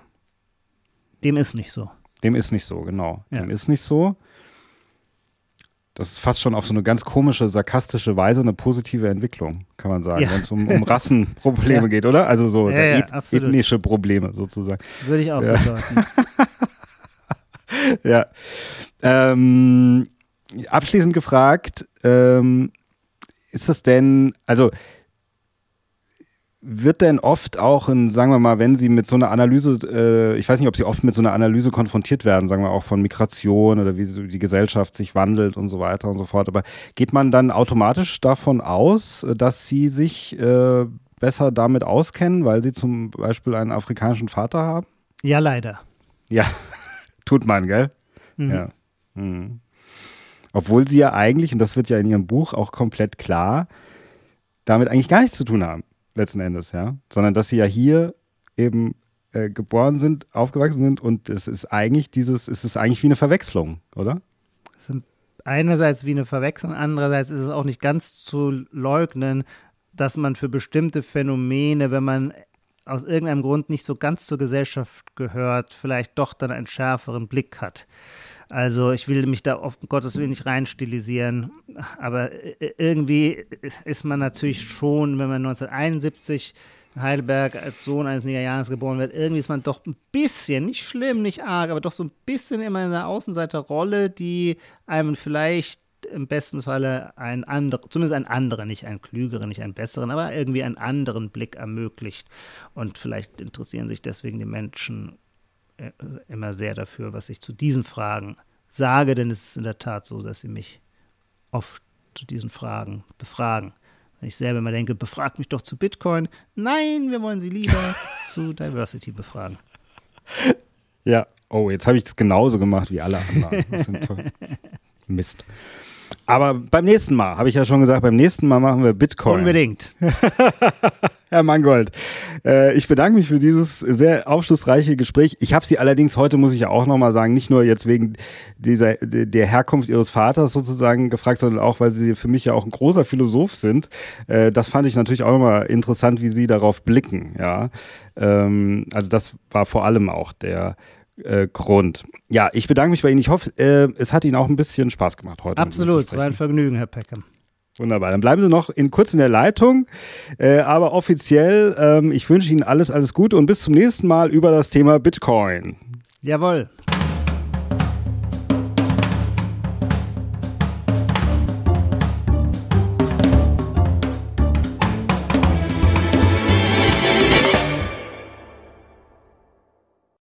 Dem ist nicht so. Dem ist nicht so, genau. Ja. Dem ist nicht so das ist fast schon auf so eine ganz komische, sarkastische Weise eine positive Entwicklung, kann man sagen, ja. wenn es um, um Rassenprobleme ja. geht, oder? Also so ja, eth ethnische Probleme sozusagen. Würde ich auch so deuten. ja. Ähm, abschließend gefragt, ähm, ist das denn, also wird denn oft auch in, sagen wir mal, wenn Sie mit so einer Analyse, äh, ich weiß nicht, ob Sie oft mit so einer Analyse konfrontiert werden, sagen wir auch von Migration oder wie die Gesellschaft sich wandelt und so weiter und so fort, aber geht man dann automatisch davon aus, dass Sie sich äh, besser damit auskennen, weil Sie zum Beispiel einen afrikanischen Vater haben? Ja, leider. Ja, tut man, gell? Mhm. Ja. Mhm. Obwohl Sie ja eigentlich, und das wird ja in Ihrem Buch auch komplett klar, damit eigentlich gar nichts zu tun haben letzten Endes, ja. Sondern dass sie ja hier eben äh, geboren sind, aufgewachsen sind und es ist eigentlich dieses, es ist eigentlich wie eine Verwechslung, oder? Einerseits wie eine Verwechslung, andererseits ist es auch nicht ganz zu leugnen, dass man für bestimmte Phänomene, wenn man aus irgendeinem Grund nicht so ganz zur Gesellschaft gehört, vielleicht doch dann einen schärferen Blick hat. Also ich will mich da auf Gottes Willen nicht reinstilisieren, aber irgendwie ist man natürlich schon, wenn man 1971 in Heidelberg als Sohn eines Nigerianers geboren wird, irgendwie ist man doch ein bisschen, nicht schlimm, nicht arg, aber doch so ein bisschen immer in einer Außenseiterrolle, die einem vielleicht im besten Falle einen anderen, zumindest einen anderen, nicht einen klügeren, nicht einen besseren, aber irgendwie einen anderen Blick ermöglicht. Und vielleicht interessieren sich deswegen die Menschen äh, immer sehr dafür, was ich zu diesen Fragen sage, denn es ist in der Tat so, dass sie mich oft zu diesen Fragen befragen. Wenn ich selber immer denke, befragt mich doch zu Bitcoin. Nein, wir wollen sie lieber zu Diversity befragen. Ja, oh, jetzt habe ich es genauso gemacht wie alle anderen. Mist. Aber beim nächsten Mal, habe ich ja schon gesagt, beim nächsten Mal machen wir Bitcoin. Unbedingt. Herr Mangold, äh, ich bedanke mich für dieses sehr aufschlussreiche Gespräch. Ich habe Sie allerdings heute, muss ich ja auch nochmal sagen, nicht nur jetzt wegen dieser, der Herkunft Ihres Vaters sozusagen gefragt, sondern auch, weil Sie für mich ja auch ein großer Philosoph sind. Äh, das fand ich natürlich auch nochmal interessant, wie Sie darauf blicken. Ja, ähm, Also das war vor allem auch der äh, Grund. Ja, ich bedanke mich bei Ihnen. Ich hoffe, äh, es hat Ihnen auch ein bisschen Spaß gemacht heute. Absolut, es war ein Vergnügen, Herr Peckham. Wunderbar. Dann bleiben Sie noch in, kurz in der Leitung. Äh, aber offiziell, ähm, ich wünsche Ihnen alles, alles Gute und bis zum nächsten Mal über das Thema Bitcoin. Jawohl.